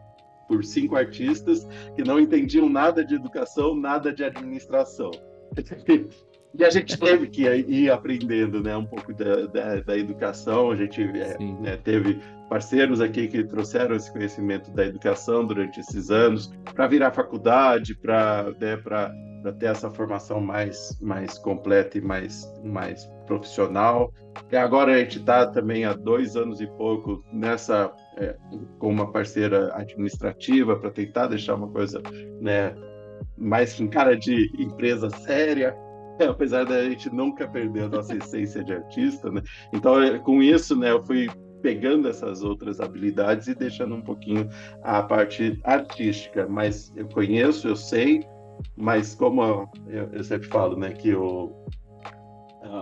por cinco artistas que não entendiam nada de educação, nada de administração. E a gente teve que ir aprendendo né, um pouco da, da, da educação. A gente é, né, teve parceiros aqui que trouxeram esse conhecimento da educação durante esses anos para virar faculdade, para né, ter essa formação mais, mais completa e mais, mais profissional. E agora a gente está também há dois anos e pouco nessa é, com uma parceira administrativa para tentar deixar uma coisa né, mais com cara de empresa séria. Apesar da gente nunca perder a nossa essência de artista, né? Então, é, com isso, né, eu fui pegando essas outras habilidades e deixando um pouquinho a parte artística. Mas eu conheço, eu sei, mas como eu, eu sempre falo, né, que o,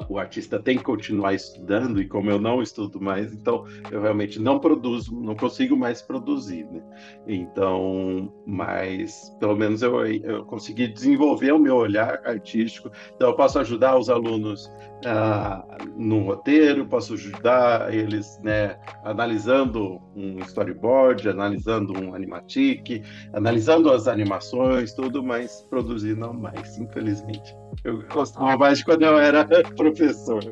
o artista tem que continuar estudando e como eu não estudo mais, então eu realmente não produzo, não consigo mais produzir, né? Então, mas pelo menos eu, eu consegui desenvolver o meu olhar artístico, então eu posso ajudar os alunos ah, no roteiro, posso ajudar eles, né, analisando um storyboard, analisando um animatic, analisando as animações, tudo, mas produzir não mais, infelizmente. Eu gostava mais de quando eu era professor.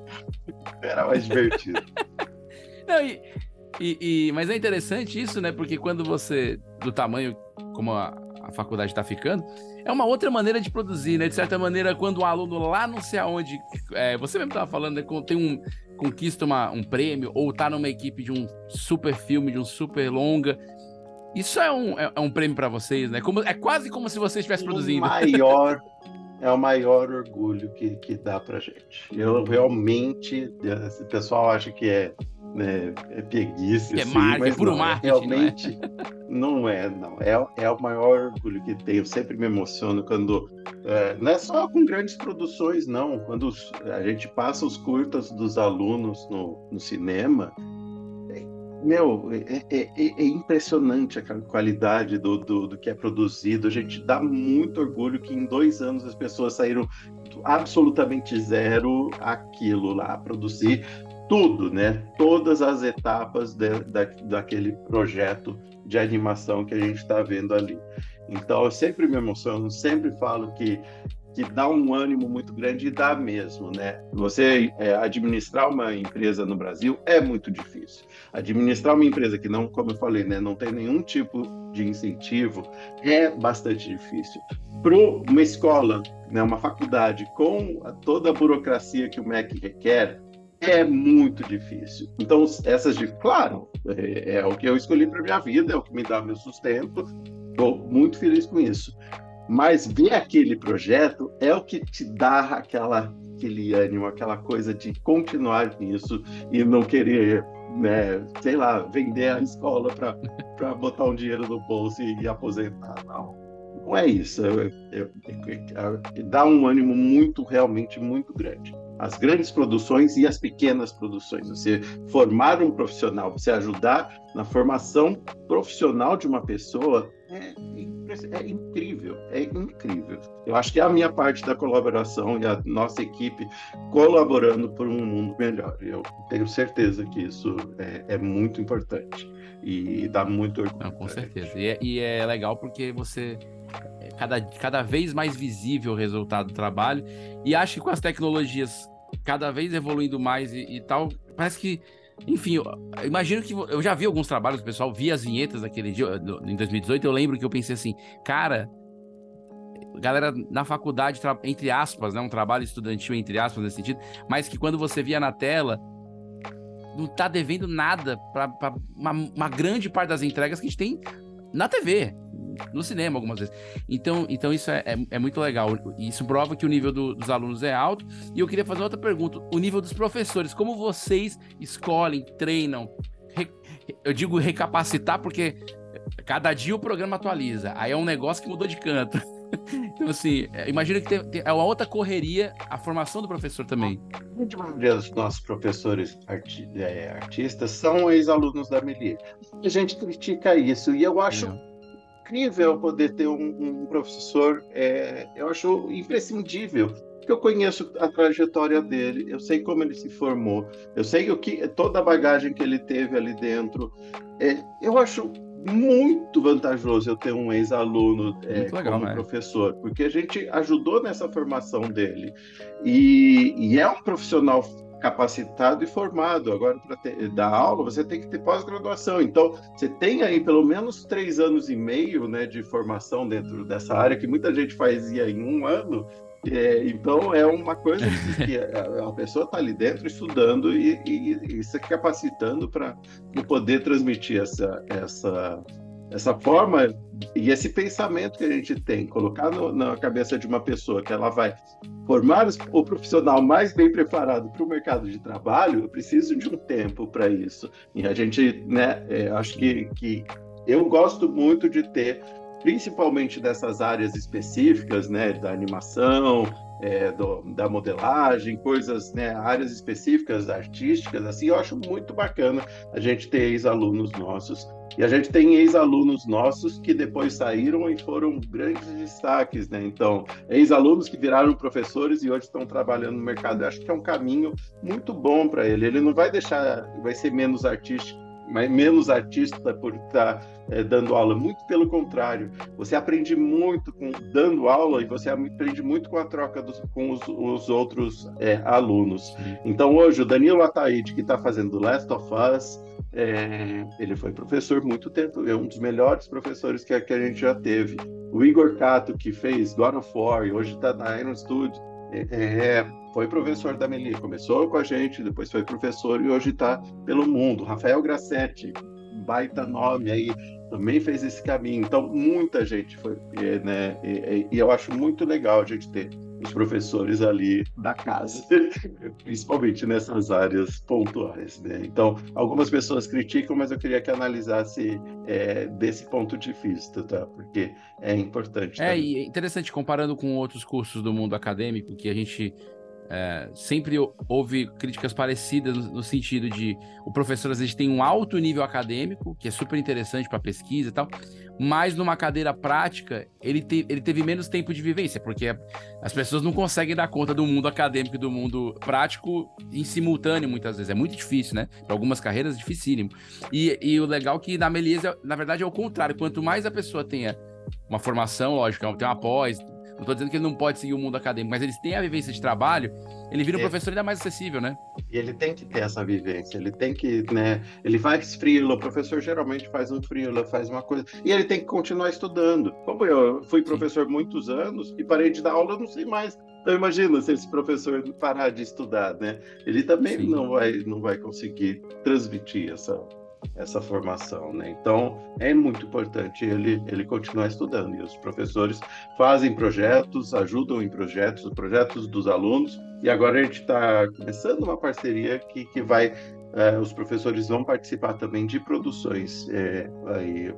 Era mais divertido. Não, e, e, e, mas é interessante isso, né? Porque quando você, do tamanho como a, a faculdade está ficando, é uma outra maneira de produzir, né? De certa maneira, quando um aluno lá não sei aonde, é, você mesmo estava falando, né? Tem um, conquista uma, um prêmio ou tá numa equipe de um super filme, de um super longa, isso é um, é, é um prêmio para vocês, né? Como, é quase como se você estivesse produzindo. O maior é o maior orgulho que, que dá pra gente. Eu realmente, o pessoal acha que é, né, é preguiça, é assim, marketing, mas puro não, marketing, realmente não é, não. É, é o maior orgulho que. Eu sempre me emociono quando, é, não é só com grandes produções, não. Quando a gente passa os curtas dos alunos no, no cinema, meu, é, é, é, é, impressionante a qualidade do, do, do, que é produzido. A gente dá muito orgulho que em dois anos as pessoas saíram absolutamente zero aquilo lá, produzir tudo, né? Todas as etapas de, da, daquele projeto de animação que a gente está vendo ali. Então, eu sempre me emociono, sempre falo que que dá um ânimo muito grande e dá mesmo, né? Você é, administrar uma empresa no Brasil é muito difícil. Administrar uma empresa que não, como eu falei, né, não tem nenhum tipo de incentivo é bastante difícil. Para uma escola, né, uma faculdade com toda a burocracia que o MEC requer, é muito difícil. Então, essas de, claro, é, é o que eu escolhi para minha vida, é o que me dá meu sustento. Estou muito feliz com isso mas ver aquele projeto é o que te dá aquela aquele ânimo, aquela coisa de continuar nisso e não querer, né, sei lá, vender a escola para botar um dinheiro no bolso e, aposentar. Não, não é isso. dá um ânimo muito, realmente muito grande as grandes produções e as pequenas produções. Você formar um profissional, você ajudar na formação profissional de uma pessoa é, é, incrível, é incrível. Eu acho que é a minha parte da colaboração e a nossa equipe colaborando por um mundo melhor. Eu tenho certeza que isso é, é muito importante e dá muito orgulho. Não, com certeza. E é, e é legal porque você é cada, cada vez mais visível o resultado do trabalho. E acho que com as tecnologias cada vez evoluindo mais e, e tal. Parece que, enfim, eu, eu imagino que eu já vi alguns trabalhos, pessoal via as vinhetas daquele dia, em 2018. Eu lembro que eu pensei assim, cara, galera na faculdade, entre aspas, né, um trabalho estudantil, entre aspas, nesse sentido, mas que quando você via na tela, não tá devendo nada para uma, uma grande parte das entregas que a gente tem na TV no cinema algumas vezes. Então, então isso é, é, é muito legal. Isso prova que o nível do, dos alunos é alto. E eu queria fazer outra pergunta: o nível dos professores, como vocês escolhem, treinam? Re, eu digo recapacitar porque cada dia o programa atualiza. Aí é um negócio que mudou de canto. Então, assim, é, imagina que tem, tem, é uma outra correria a formação do professor também. A grande maioria dos nossos professores arti é, artistas são ex-alunos da Melia. A gente critica isso e eu acho é incrível poder ter um, um professor, é, eu acho imprescindível, porque eu conheço a trajetória dele, eu sei como ele se formou, eu sei o que toda a bagagem que ele teve ali dentro. É, eu acho muito vantajoso eu ter um ex-aluno é, como né? professor, porque a gente ajudou nessa formação dele. E, e é um profissional capacitado e formado. Agora, para dar aula, você tem que ter pós-graduação. Então, você tem aí pelo menos três anos e meio né, de formação dentro dessa área, que muita gente fazia em um ano. É, então, é uma coisa que a, a pessoa está ali dentro estudando e, e, e se capacitando para poder transmitir essa, essa, essa forma e esse pensamento que a gente tem, colocar no, na cabeça de uma pessoa que ela vai formar o profissional mais bem preparado para o mercado de trabalho, eu preciso de um tempo para isso. E a gente, né, é, acho que, que eu gosto muito de ter, principalmente dessas áreas específicas, né, da animação, é, do, da modelagem, coisas, né, áreas específicas artísticas, assim, eu acho muito bacana a gente ter ex-alunos nossos e a gente tem ex-alunos nossos que depois saíram e foram grandes destaques, né? Então, ex-alunos que viraram professores e hoje estão trabalhando no mercado. Eu acho que é um caminho muito bom para ele. Ele não vai deixar, vai ser menos artístico, mas menos artista por estar é, dando aula. Muito pelo contrário, você aprende muito com dando aula e você aprende muito com a troca dos, com os, os outros é, alunos. Então, hoje, o Danilo Ataíde, que está fazendo Last of Us, é, ele foi professor muito tempo, é um dos melhores professores que, que a gente já teve. O Igor Cato, que fez God of War e hoje está na Iron Studio, é, é, foi professor da Meli, começou com a gente, depois foi professor e hoje está pelo mundo. Rafael Grassetti, baita nome aí, também fez esse caminho. Então, muita gente foi, é, né? E, e, eu acho muito legal a gente ter os professores ali da casa, principalmente nessas áreas pontuais. Né? Então, algumas pessoas criticam, mas eu queria que analisasse é, desse ponto de vista, tá? Porque é importante. É, também. e é interessante, comparando com outros cursos do mundo acadêmico, que a gente é, sempre houve críticas parecidas no, no, sentido de o professor às vezes tem um alto nível acadêmico, que é super interessante para pesquisa e tal, mas numa cadeira prática ele, te, ele teve menos tempo de vivência, porque as pessoas não conseguem dar conta do mundo acadêmico e do mundo prático em simultâneo muitas vezes. É muito difícil, né? Para algumas carreiras, dificílimo. E, e o legal é que na Melisa, na verdade, é o contrário. Quanto mais a pessoa tenha uma formação, lógico, tem uma pós, não tô dizendo que ele não pode seguir o mundo acadêmico, mas eles têm a vivência de trabalho, ele vira um é. professor ainda mais acessível, né? E ele tem que ter essa vivência, ele tem que, né? Ele faz freela, o professor geralmente faz um freela, faz uma coisa, e ele tem que continuar estudando. Como eu fui professor Sim. muitos anos e parei de dar aula, eu não sei mais. Então imagina se esse professor parar de estudar, né? Ele também não vai, não vai conseguir transmitir essa, essa formação, né? Então é muito importante ele ele continuar estudando e os professores fazem projetos, ajudam em projetos, projetos dos alunos e agora a gente está começando uma parceria que, que vai é, os professores vão participar também de produções é, aí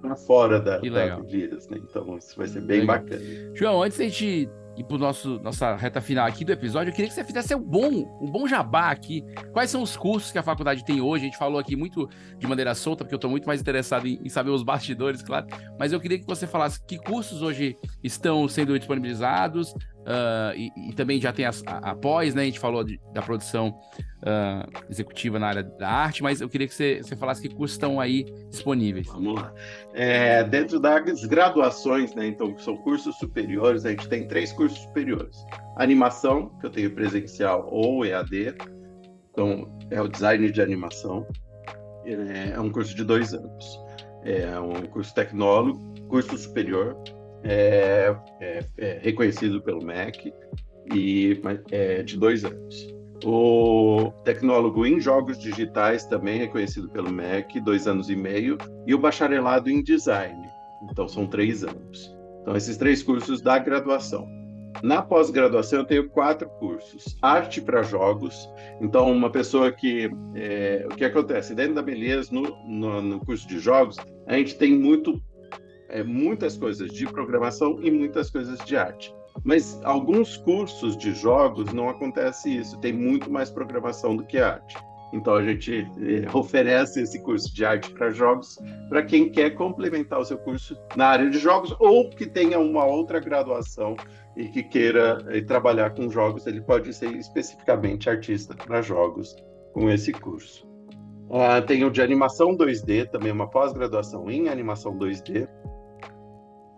para fora da, da Vidas, né? Então isso vai ser bem legal. bacana. João, antes da gente ir para nosso nossa reta final aqui do episódio, eu queria que você fizesse um bom, um bom jabá aqui. Quais são os cursos que a faculdade tem hoje? A gente falou aqui muito de maneira solta, porque eu estou muito mais interessado em, em, saber os bastidores, claro. Mas eu queria que você falasse que cursos hoje estão sendo disponibilizados, Uh, e, e, também já tem a, a, a, pós, né? A gente falou de, da produção uh, executiva na área da arte, mas eu queria que você, você falasse que cursos estão aí disponíveis. Vamos lá. É, dentro das graduações, né? Então, são cursos superiores, a gente tem três cursos superiores. Animação, que eu tenho presencial ou EAD, então é o design de animação. É, é um curso de dois anos. É um curso tecnólogo, curso superior, é, é, é reconhecido pelo MEC e é de dois anos. O tecnólogo em jogos digitais, também reconhecido pelo MEC, dois anos e meio, e o bacharelado em design, então são três anos. Então, esses três cursos da graduação. Na pós-graduação, eu tenho quatro cursos: arte para jogos. Então, uma pessoa que. É, o que acontece? Dentro da Beleza, no, no, no curso de jogos, a gente tem muito é, muitas coisas de programação e muitas coisas de arte. Mas alguns cursos de jogos não acontece isso, tem muito mais programação do que arte. Então a gente é, oferece esse curso de arte para jogos para quem quer complementar o seu curso na área de jogos ou que tenha uma outra graduação e que queira é, trabalhar com jogos, ele pode ser especificamente artista para jogos com esse curso. Uh, tem o de animação 2D, também uma pós-graduação em animação 2D,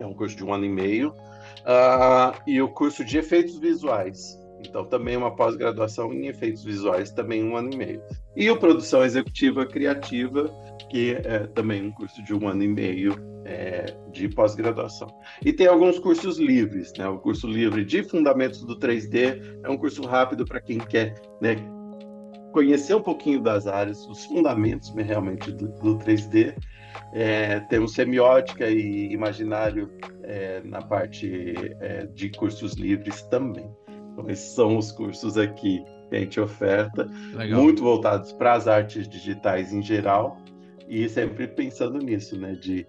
é um curso de um ano e meio, uh, e o curso de efeitos visuais. Então, também uma pós-graduação em efeitos visuais, também um ano e meio. E o Produção Executiva Criativa, que é também um curso de um ano e meio é, de pós-graduação. E tem alguns cursos livres, né? O curso livre de Fundamentos do 3D é um curso rápido para quem quer né, conhecer um pouquinho das áreas, os fundamentos realmente do, do 3D. É, temos semiótica e imaginário é, na parte é, de cursos livres também. Então, esses são os cursos aqui que a gente oferta, Legal. muito voltados para as artes digitais em geral e sempre pensando nisso, né, de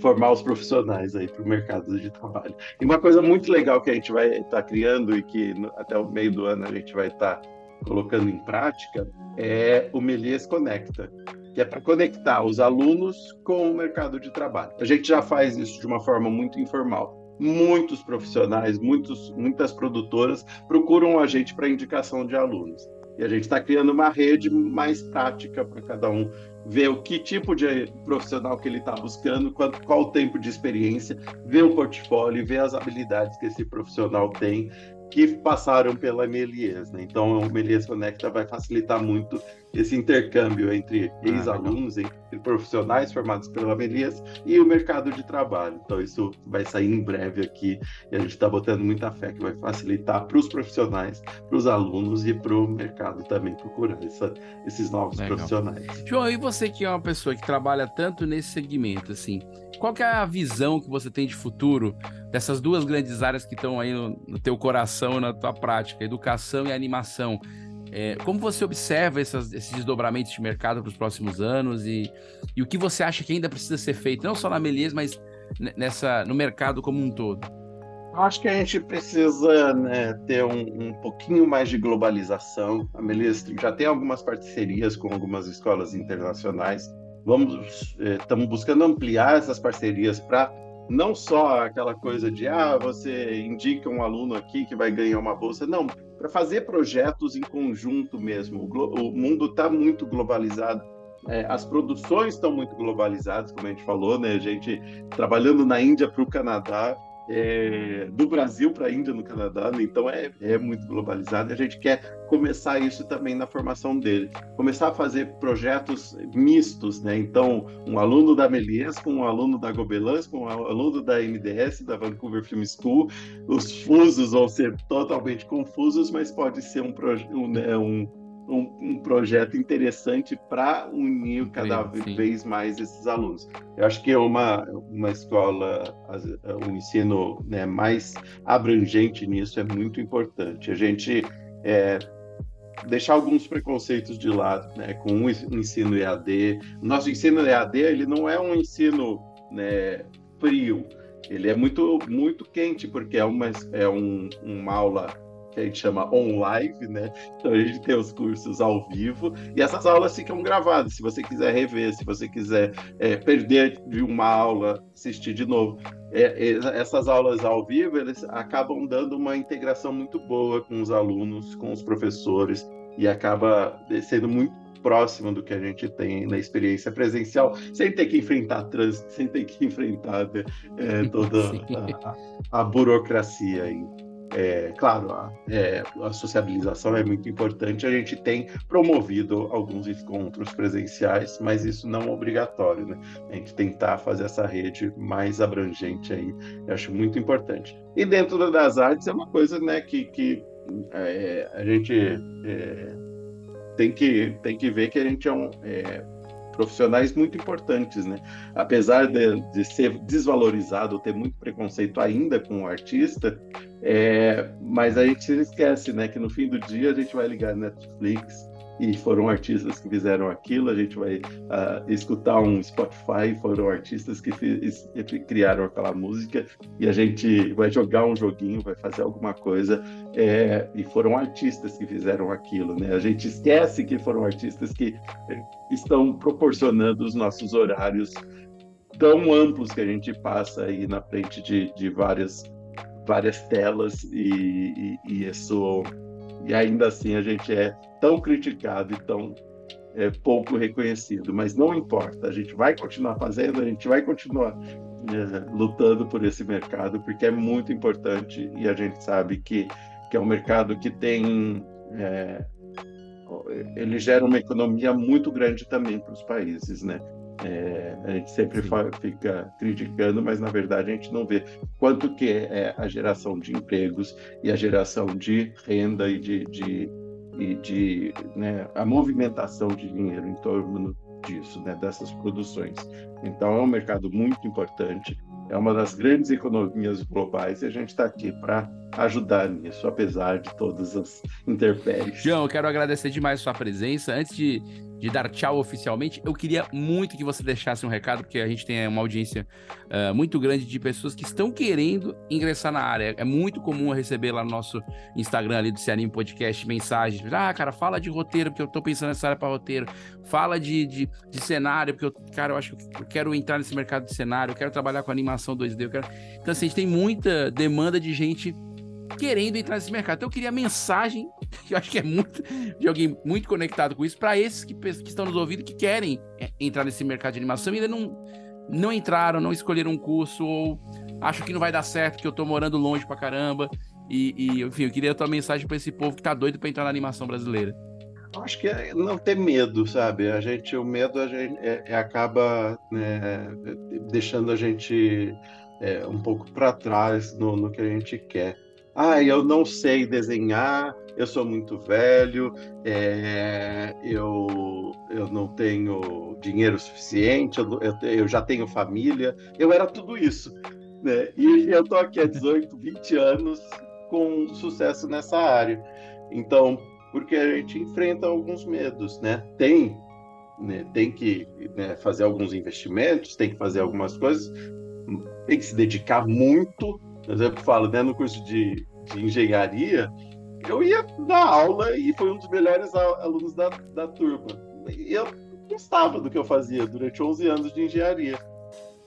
formar os profissionais aí para o mercado de trabalho. E uma coisa muito legal que a gente vai estar tá criando e que até o meio do ano a gente vai estar tá colocando em prática é o Melies Conecta, que é para conectar os alunos com o mercado de trabalho. A gente já faz isso de uma forma muito informal. Muitos profissionais, muitos, muitas produtoras procuram a gente para indicação de alunos. E a gente está criando uma rede mais prática para cada um ver o que tipo de profissional que ele está buscando, qual, o tempo de experiência, ver o portfólio, ver as habilidades que esse profissional tem que passaram pela Melies. Né? Então, o Melies Conecta vai facilitar muito esse intercâmbio entre ah, ex-alunos, entre profissionais formados pela Melies e o mercado de trabalho. Então, isso vai sair em breve aqui e a gente está botando muita fé que vai facilitar para os profissionais, para os alunos e para o mercado também procurar essa, esses novos Legal. profissionais. João, e você que é uma pessoa que trabalha tanto nesse segmento, assim, qual que é a visão que você tem de futuro dessas duas grandes áreas que estão aí no, no teu coração, na tua prática, educação e animação? É, como você observa essas, esses desdobramentos de mercado para os próximos anos e, e o que você acha que ainda precisa ser feito, não só na Melies, mas nessa, no mercado como um todo? Acho que a gente precisa né, ter um, um, pouquinho mais de globalização. A Melies já tem algumas parcerias com algumas escolas internacionais vamos estamos é, buscando ampliar essas parcerias para não só aquela coisa de ah você indica um aluno aqui que vai ganhar uma bolsa não para fazer projetos em conjunto mesmo. O, o mundo está muito globalizado. É, as produções estão muito globalizadas como a gente falou né? A gente trabalhando na Índia para o Canadá é, do Brasil para a Índia no Canadá, né? então é, é muito globalizado a gente quer começar isso também na formação dele. Começar a fazer projetos mistos, né? Então, um aluno da Melies com um aluno da Gobelins, com um aluno da MDS, da Vancouver Film School. Os fusos vão ser totalmente confusos, mas pode ser um, um, né, um um, um projeto interessante para unir cada Sim. vez mais esses alunos. Eu acho que é uma, uma escola, um ensino né, mais abrangente nisso é muito importante. A gente é, deixar alguns preconceitos de lado, né, com o ensino EAD. Nosso ensino EAD ele não é um ensino né, frio, ele é muito muito quente porque é uma é um, uma aula que a gente chama on-live, né? Então a gente tem os cursos ao vivo e essas aulas ficam gravadas. Se você quiser rever, se você quiser é, perder de uma aula, assistir de novo. É, essas aulas ao vivo, eles acabam dando uma integração muito boa com os alunos, com os professores e acaba sendo muito próximo do que a gente tem na experiência presencial, sem ter que enfrentar trânsito, sem ter que enfrentar é, toda a, a burocracia aí. É, claro, a, é, a, sociabilização é muito importante. A gente tem promovido alguns encontros presenciais, mas isso não é obrigatório, né? A gente tentar fazer essa rede mais abrangente aí, eu acho muito importante. E dentro das artes é uma coisa, né, que, que é, a gente é, tem, que, tem que ver que a gente é um é, profissionais muito importantes, né? Apesar de, de ser desvalorizado, ter muito preconceito ainda com o artista, é, mas a gente esquece, né? Que no fim do dia a gente vai ligar Netflix, e foram artistas que fizeram aquilo. A gente vai uh, escutar um Spotify, foram artistas que fiz, criaram aquela música, e a gente vai jogar um joguinho, vai fazer alguma coisa, é, e foram artistas que fizeram aquilo. Né? A gente esquece que foram artistas que eh, estão proporcionando os nossos horários tão amplos que a gente passa aí na frente de, de várias, várias telas, e, e, e isso e ainda assim a gente é tão criticado e tão é, pouco reconhecido, mas não importa, a gente vai continuar fazendo, a gente vai continuar é, lutando por esse mercado, porque é muito importante e a gente sabe que, que é um mercado que tem. É, ele gera uma economia muito grande também para os países, né? É, a gente sempre fica criticando, mas na verdade a gente não vê quanto que é a geração de empregos e a geração de renda e de, de, e de né, a movimentação de dinheiro em torno disso, né, dessas produções. Então é um mercado muito importante, é uma das grandes economias globais e a gente está aqui para ajudar nisso, apesar de todas as intempéries. João, eu quero agradecer demais a sua presença. Antes de de dar tchau oficialmente, eu queria muito que você deixasse um recado, porque a gente tem uma audiência uh, muito grande de pessoas que estão querendo ingressar na área. É muito comum receber lá no nosso Instagram ali do Cearim Podcast mensagens. Ah, cara, fala de roteiro, porque eu tô pensando nessa área para roteiro. Fala de, de, de, cenário, porque eu, cara, eu acho que eu quero entrar nesse mercado de cenário, eu quero trabalhar com animação 2D. Eu quero... Então, assim, a gente tem muita demanda de gente querendo entrar nesse mercado. Então eu queria mensagem, que eu acho que é muito de alguém muito conectado com isso, para esses que, que, estão nos ouvindo que querem é, entrar nesse mercado de animação e ainda não, não entraram, não escolheram um curso, ou acho que não vai dar certo, que eu tô morando longe pra caramba. E, e enfim, eu queria a tua mensagem para esse povo que tá doido para entrar na animação brasileira. Acho que é não ter medo, sabe? A gente, o medo a gente é, é, acaba né, deixando a gente é, um pouco para trás no, no que a gente quer ah, eu não sei desenhar, eu sou muito velho, é, eu, eu não tenho dinheiro suficiente, eu, eu, eu, já tenho família. Eu era tudo isso. Né? E eu estou aqui há 18, 20 anos com sucesso nessa área. Então, porque a gente enfrenta alguns medos, né? Tem, né, tem que né, fazer alguns investimentos, tem que fazer algumas coisas, tem que se dedicar muito por exemplo, falo, né, no curso de, de engenharia, eu ia dar aula e foi um dos melhores alunos da, da turma. E eu gostava do que eu fazia durante 11 anos de engenharia.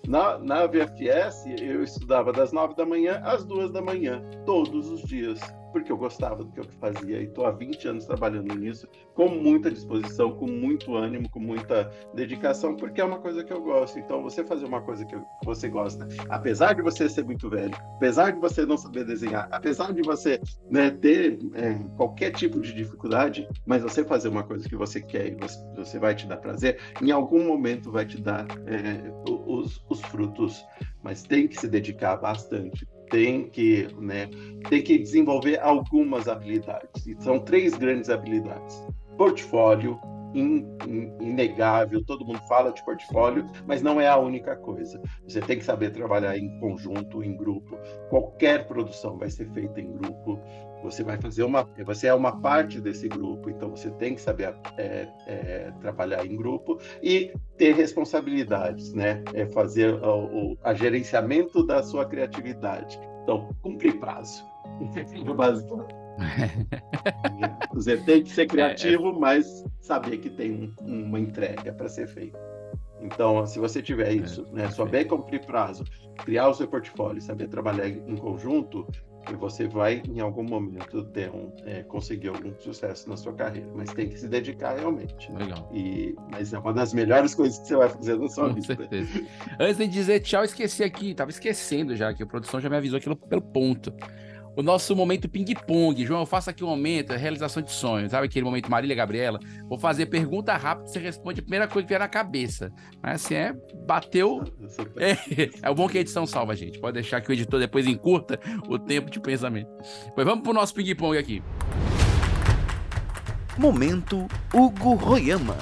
Na, na VFS, eu estudava das 9 da manhã às 2 da manhã, todos os dias porque eu gostava do que eu fazia e estou há 20 anos trabalhando nisso, com muita disposição, com muito ânimo, com muita dedicação, porque é uma coisa que eu gosto. Então, você fazer uma coisa que você gosta, apesar de você ser muito velho, apesar de você não saber desenhar, apesar de você né, ter é, qualquer tipo de dificuldade, mas você fazer uma coisa que você quer e você, você vai te dar prazer, em algum momento vai te dar é, os, os frutos, mas tem que se dedicar bastante tem que, né, tem que desenvolver algumas habilidades. E são três grandes habilidades. portfólio in, in, inegável, todo mundo fala de portfólio, mas não é a única coisa. Você tem que saber trabalhar em conjunto, em grupo. Qualquer produção vai ser feita em grupo. Você vai fazer uma, você é uma parte desse grupo, então você tem que saber é, é, trabalhar em grupo e ter responsabilidades, né? É fazer o, o a gerenciamento da sua criatividade. Então, cumprir prazo. Básico. Você tem que ser criativo, mas saber que tem um, uma entrega para ser feita. Então, se você tiver é, isso, é, né, saber cumprir prazo, criar o seu portfólio, saber trabalhar em conjunto, você vai em algum momento ter um, é, conseguir algum sucesso na sua carreira, mas tem que se dedicar realmente. Né? Legal. E, mas é uma das melhores coisas que você vai fazer na sua Com vida. Certeza. Antes de dizer tchau, esqueci aqui, tava esquecendo já que a produção já me avisou aquilo pelo ponto o nosso momento ping-pong. João, eu faço aqui um momento, é realização de sonhos, sabe aquele momento Marília Gabriela? Vou fazer pergunta rápida, você responde a primeira coisa que vier na cabeça. Mas assim, é, bateu. É, é o bom que a edição salva, gente. Pode deixar que o editor depois encurta o tempo de pensamento. Pois vamos pro nosso ping-pong aqui. Momento Hugo Royama.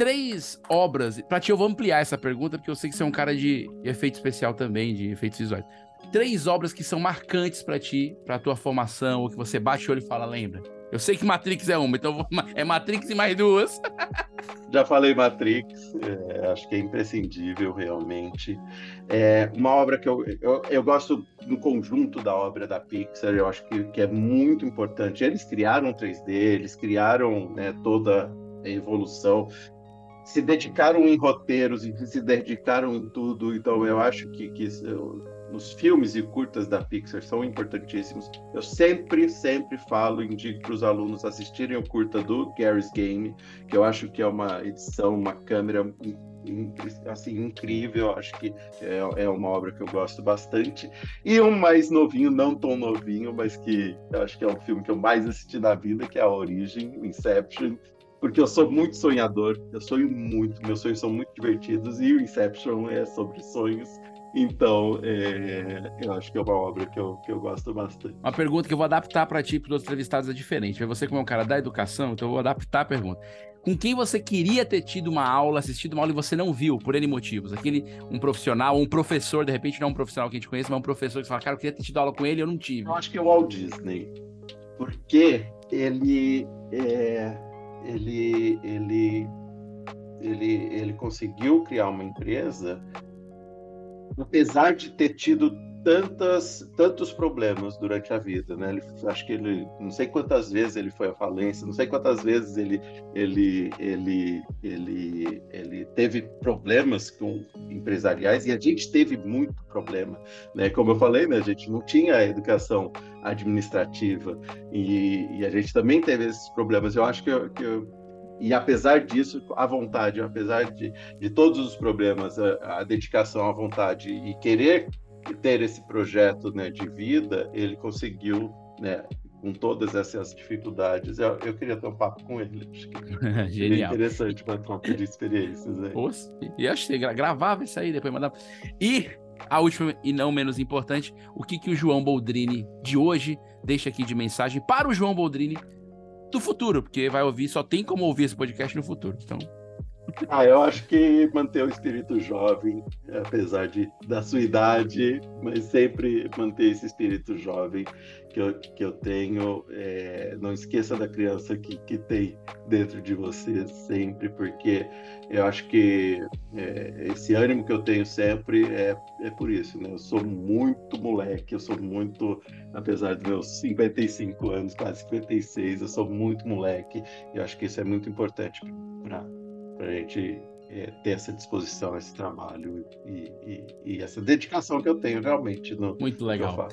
Três obras. Pra ti, eu vou ampliar essa pergunta, porque eu sei que você é um cara de efeito especial também, de efeitos visuais. Três obras que são marcantes para ti, pra tua formação, ou que você bate o olho e fala, lembra? Eu sei que Matrix é uma, então é Matrix e mais duas. Já falei Matrix, é, acho que é imprescindível realmente. É uma obra que eu, eu, eu, gosto do conjunto da obra da Pixar, eu acho que, que é muito importante. Eles criaram 3D, eles criaram né, toda a evolução se dedicaram em roteiros e se dedicaram em tudo. Então, eu acho que, que os filmes e curtas da Pixar são importantíssimos. Eu sempre, sempre falo, indico para os alunos assistirem o curta do Gary's Game, que eu acho que é uma edição, uma câmera assim incrível acho que é, é, uma obra que eu gosto bastante e um mais novinho não tão novinho mas que acho que é um filme que eu mais assisti na vida que é a Origem Inception porque eu sou muito sonhador, eu sonho muito, meus sonhos são muito divertidos e o Inception é sobre sonhos. Então, é, eu acho que é uma obra que eu, que eu gosto bastante. Uma pergunta que eu vou adaptar para ti, para os entrevistados, é diferente. Você, como é um cara da educação, então eu vou adaptar a pergunta. Com quem você queria ter tido uma aula, assistido uma aula e você não viu, por N motivos? Aquele, um profissional, um professor, de repente não é um profissional que a gente conhece, mas um professor que fala, cara, eu queria ter tido aula com ele e eu não tive. Eu acho que é o Walt Disney. Porque ele. É ele, ele, ele, ele conseguiu criar uma empresa, apesar de ter tido tantas, tantos problemas durante a vida, né? Ele, acho que ele, não sei quantas vezes ele foi à falência, não sei quantas vezes ele, ele, ele, ele, ele teve problemas com empresariais e a gente teve muito problema, né? Como eu falei, né? A gente não tinha educação administrativa e, e a gente também teve esses problemas. Eu acho que, eu, que eu, e apesar disso, a vontade, apesar de, de todos os problemas, a, a dedicação, a vontade e querer ter esse projeto né, de vida, ele conseguiu, né, com todas essas dificuldades. Eu, eu queria ter um papo com ele. Acho que Genial. interessante para troca de experiências. Né? Poxa, e acho que gravava isso aí, depois mandava. E a última e não menos importante, o que, que o João Boldrini de hoje deixa aqui de mensagem para o João Boldrini do futuro, porque vai ouvir, só tem como ouvir esse podcast no futuro. Então, ah, eu acho que manter o espírito jovem, apesar de, da sua idade, mas sempre manter esse espírito jovem que eu, que eu tenho. É, não esqueça da criança que, que tem dentro de você sempre, porque eu acho que é, esse ânimo que eu tenho sempre é, é por isso, né? Eu sou muito moleque, eu sou muito, apesar dos meus 55 anos, quase 56, eu sou muito moleque, e eu acho que isso é muito importante para para a gente é, ter essa disposição, esse trabalho e, e, e, essa dedicação que eu tenho realmente no Muito legal.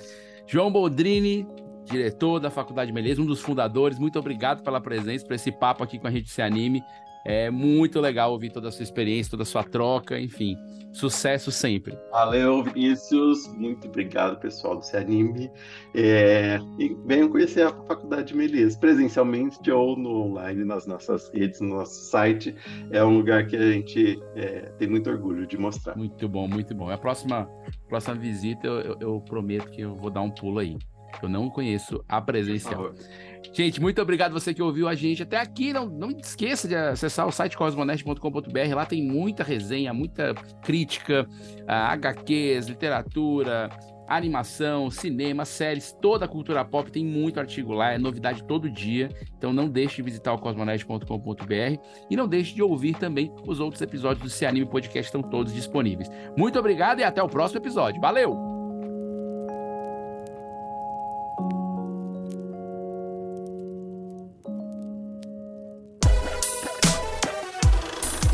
João Boldrini, diretor da Faculdade Meleza, um dos fundadores, muito obrigado pela presença, por esse papo aqui com a gente Se Anime. É muito legal ouvir toda a sua experiência, toda a sua troca, enfim. Sucesso sempre. Valeu, Vinícius. Muito obrigado, pessoal do Se Anime. É, e venham conhecer a Faculdade de Melias, presencialmente ou no online, nas nossas redes, no nosso site. É um lugar que a gente é, tem muito orgulho de mostrar. Muito bom, muito bom. A próxima, próxima visita, eu, eu, eu prometo que eu vou dar um pulo aí. Eu não conheço a presencial. Gente, muito obrigado você que ouviu a gente até aqui. Não, não esqueça de acessar o site cosmonest.com.br. Lá tem muita resenha, muita crítica, HQs, literatura, animação, cinema, séries, toda a cultura pop, tem muito artigo lá, é novidade todo dia. Então não deixe de visitar o cosmonet.com.br e não deixe de ouvir também os outros episódios do Se Anime Podcast, estão todos disponíveis. Muito obrigado e até o próximo episódio. Valeu!